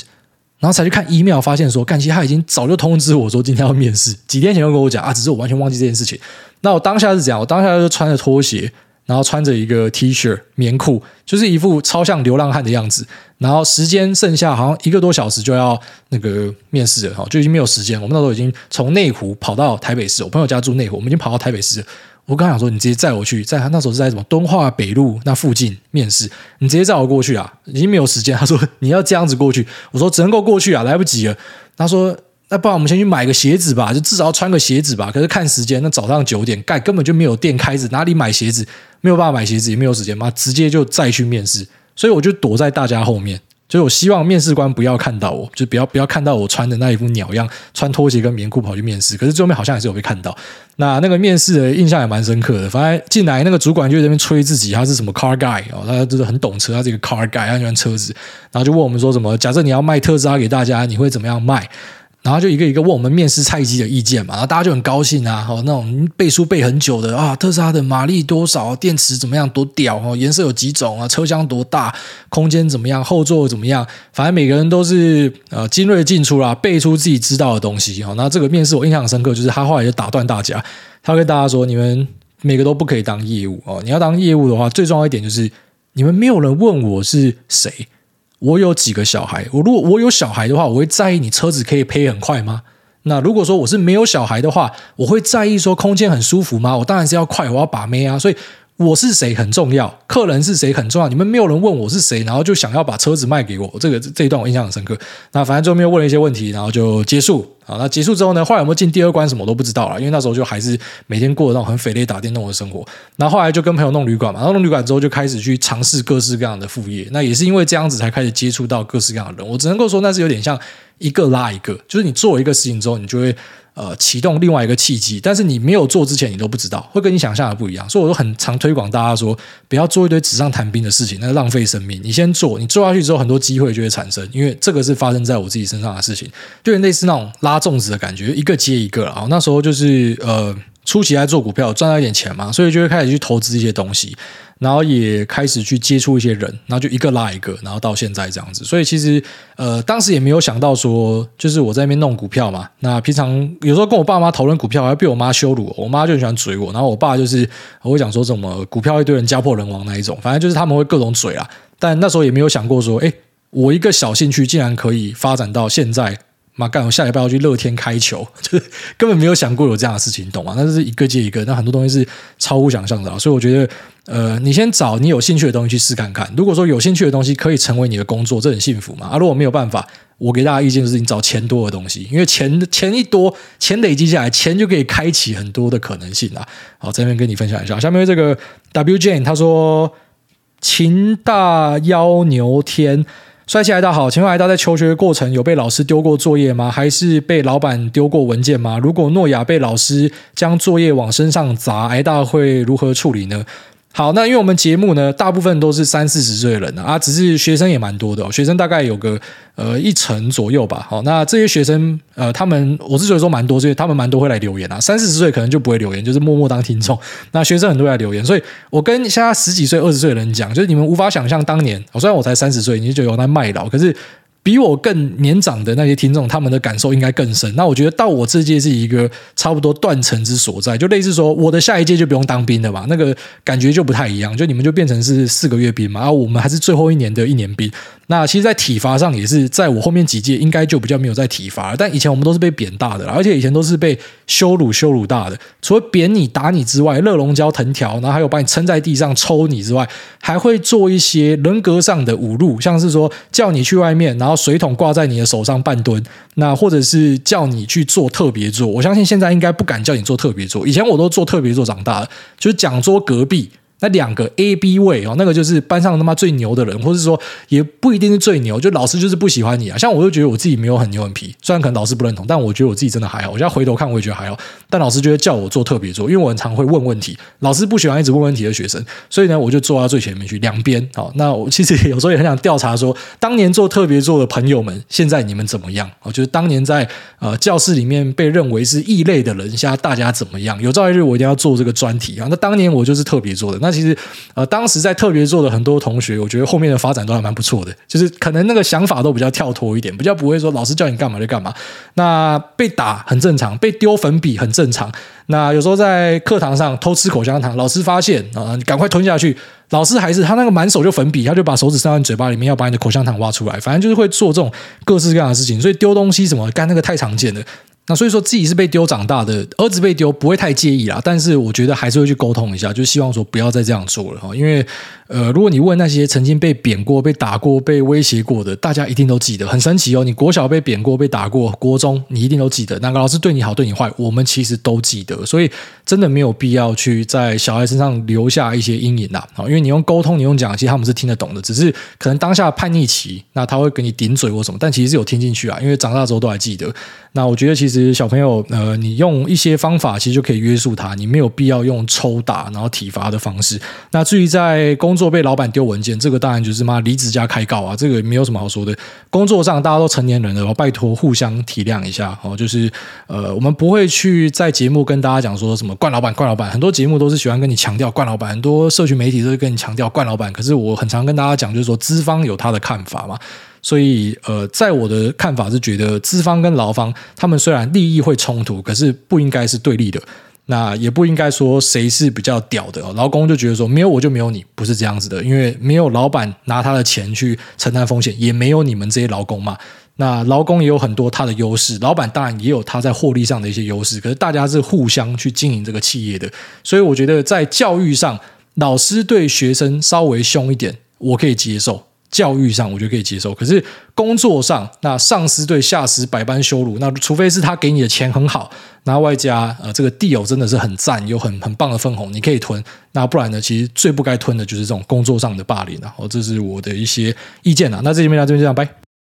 然后才去看 email，发现说，干，其实他已经早就通知我说今天要面试，几天前就跟我讲啊，只是我完全忘记这件事情。那我当下是怎样？我当下就穿着拖鞋，然后穿着一个 T 恤、棉裤，就是一副超像流浪汉的样子。然后时间剩下好像一个多小时就要那个面试了，哈，就已经没有时间。我们那时候已经从内湖跑到台北市，我朋友家住内湖，我们已经跑到台北市。我刚想说，你直接载我去，在他那时候是在什么敦化北路那附近面试，你直接载我过去啊，已经没有时间。他说你要这样子过去，我说只能够过去啊，来不及了。他说那不然我们先去买个鞋子吧，就至少要穿个鞋子吧。可是看时间，那早上九点盖根本就没有店开着，哪里买鞋子？没有办法买鞋子，也没有时间嘛，直接就再去面试。所以我就躲在大家后面。就是我希望面试官不要看到我，就不要不要看到我穿的那一副鸟样，穿拖鞋跟棉裤跑去面试。可是最后面好像还是有被看到。那那个面试的印象也蛮深刻的。反正进来那个主管就在那边吹自己，他是什么 car guy 哦，他就是很懂车，他是一个 car guy，他喜欢车子。然后就问我们说什么，假设你要卖特斯拉给大家，你会怎么样卖？然后就一个一个问我们面试菜鸡的意见嘛，然后大家就很高兴啊，哦那种背书背很久的啊，特斯拉的马力多少，电池怎么样，多屌哦，颜色有几种啊，车厢多大，空间怎么样，后座怎么样，反正每个人都是呃精锐进出啦，背出自己知道的东西。哦，那这个面试我印象深刻，就是他后来就打断大家，他跟大家说，你们每个都不可以当业务哦，你要当业务的话，最重要一点就是你们没有人问我是谁。我有几个小孩，我如果我有小孩的话，我会在意你车子可以配很快吗？那如果说我是没有小孩的话，我会在意说空间很舒服吗？我当然是要快，我要把妹啊，所以。我是谁很重要，客人是谁很重要。你们没有人问我是谁，然后就想要把车子卖给我，这个这一段我印象很深刻。那反正最后面问了一些问题，然后就结束。好，那结束之后呢，后来有没有进第二关什么我都不知道了，因为那时候就还是每天过那种很匪类打电动的生活。然后后来就跟朋友弄旅馆嘛，然后弄旅馆之后就开始去尝试各式各样的副业。那也是因为这样子才开始接触到各式各样的人。我只能够说那是有点像一个拉一个，就是你做一个事情之后，你就会。呃，启动另外一个契机，但是你没有做之前，你都不知道，会跟你想象的不一样。所以我都很常推广大家说，不要做一堆纸上谈兵的事情，那浪费生命。你先做，你做下去之后，很多机会就会产生。因为这个是发生在我自己身上的事情，就类似那种拉粽子的感觉，一个接一个。然后那时候就是呃，初期来做股票，赚到一点钱嘛，所以就会开始去投资一些东西。然后也开始去接触一些人，然后就一个拉一个，然后到现在这样子。所以其实呃，当时也没有想到说，就是我在那边弄股票嘛。那平常有时候跟我爸妈讨论股票，还被我妈羞辱。我妈就很喜欢嘴我，然后我爸就是我会讲说什么股票一堆人家破人亡那一种，反正就是他们会各种嘴啊。但那时候也没有想过说，哎，我一个小兴趣竟然可以发展到现在。妈干！我下礼拜要去乐天开球，就是根本没有想过有这样的事情，懂吗？那是一个接一个，那很多东西是超乎想象的，所以我觉得，呃，你先找你有兴趣的东西去试看看。如果说有兴趣的东西可以成为你的工作，这很幸福嘛。啊，如果没有办法，我给大家意见就是你找钱多的东西，因为钱钱一多，钱累积下来，钱就可以开启很多的可能性啊。好，这边跟你分享一下。下面这个 W Jane 他说：“秦大妖牛天。”帅气，来到好，请问来到在求学过程有被老师丢过作业吗？还是被老板丢过文件吗？如果诺亚被老师将作业往身上砸，挨大会如何处理呢？好，那因为我们节目呢，大部分都是三四十岁的人啊，啊只是学生也蛮多的哦，学生大概有个呃一成左右吧。好，那这些学生呃，他们我是觉得说蛮多，所以他们蛮多会来留言啊。三四十岁可能就不会留言，就是默默当听众。那学生很多来留言，所以我跟现在十几岁、二十岁的人讲，就是你们无法想象当年，虽然我才三十岁，你就觉得我在卖老，可是。比我更年长的那些听众，他们的感受应该更深。那我觉得到我这届是一个差不多断层之所在，就类似说我的下一届就不用当兵了嘛，那个感觉就不太一样。就你们就变成是四个月兵嘛，然后我们还是最后一年的一年兵。那其实，在体罚上也是，在我后面几届应该就比较没有在体罚，但以前我们都是被贬大的，而且以前都是被羞辱羞辱大的。除了贬你打你之外，热熔胶藤条，然后还有把你撑在地上抽你之外，还会做一些人格上的侮辱，像是说叫你去外面，然后水桶挂在你的手上半蹲，那或者是叫你去做特别座。我相信现在应该不敢叫你做特别座，以前我都做特别座长大的，就是讲桌隔壁。那两个 A、B 位哦，那个就是班上他妈最牛的人，或者说也不一定是最牛，就老师就是不喜欢你啊。像我就觉得我自己没有很牛很皮，虽然可能老师不认同，但我觉得我自己真的还好。我现在回头看，我也觉得还好。但老师就会叫我做特别座，因为我很常会问问题，老师不喜欢一直问问题的学生，所以呢，我就坐到最前面去，两边。好，那我其实有时候也很想调查说，当年做特别座的朋友们，现在你们怎么样？哦，就是当年在呃教室里面被认为是异类的人，现在大家怎么样？有朝一日我一定要做这个专题啊。那当年我就是特别座的，那那其实呃。当时在特别座的很多同学，我觉得后面的发展都还蛮不错的，就是可能那个想法都比较跳脱一点，比较不会说老师叫你干嘛就干嘛。那被打很正常，被丢粉笔很正常。那有时候在课堂上偷吃口香糖，老师发现啊，你赶快吞下去。老师还是他那个满手就粉笔，他就把手指塞到你嘴巴里面，要把你的口香糖挖出来。反正就是会做这种各式各样的事情，所以丢东西什么干那个太常见了。那所以说自己是被丢长大的，儿子被丢不会太介意啦，但是我觉得还是会去沟通一下，就希望说不要再这样做了哈，因为呃，如果你问那些曾经被贬过、被打过、被威胁过的，大家一定都记得，很神奇哦。你国小被贬过、被打过，国中你一定都记得，哪个老师对你好、对你坏，我们其实都记得，所以真的没有必要去在小孩身上留下一些阴影啦。因为你用沟通、你用讲，其实他们是听得懂的，只是可能当下叛逆期，那他会给你顶嘴或什么，但其实是有听进去啊，因为长大之后都还记得。那我觉得其实实小朋友，呃，你用一些方法其实就可以约束他，你没有必要用抽打然后体罚的方式。那至于在工作被老板丢文件，这个当然就是妈离职加开告啊，这个没有什么好说的。工作上大家都成年人了，拜托互相体谅一下哦。就是呃，我们不会去在节目跟大家讲说什么惯老板惯老板，很多节目都是喜欢跟你强调惯老板，很多社群媒体都是跟你强调惯老板。可是我很常跟大家讲，就是说资方有他的看法嘛。所以，呃，在我的看法是觉得资方跟劳方他们虽然利益会冲突，可是不应该是对立的。那也不应该说谁是比较屌的。劳工就觉得说没有我就没有你，不是这样子的。因为没有老板拿他的钱去承担风险，也没有你们这些劳工嘛。那劳工也有很多他的优势，老板当然也有他在获利上的一些优势。可是大家是互相去经营这个企业的，所以我觉得在教育上，老师对学生稍微凶一点，我可以接受。教育上我觉得可以接受，可是工作上，那上司对下司百般羞辱，那除非是他给你的钱很好，那外加呃这个地友真的是很赞，有很很棒的分红，你可以吞，那不然呢，其实最不该吞的就是这种工作上的霸凌啊。哦，这是我的一些意见啊。那这边呢，这边就这样拜。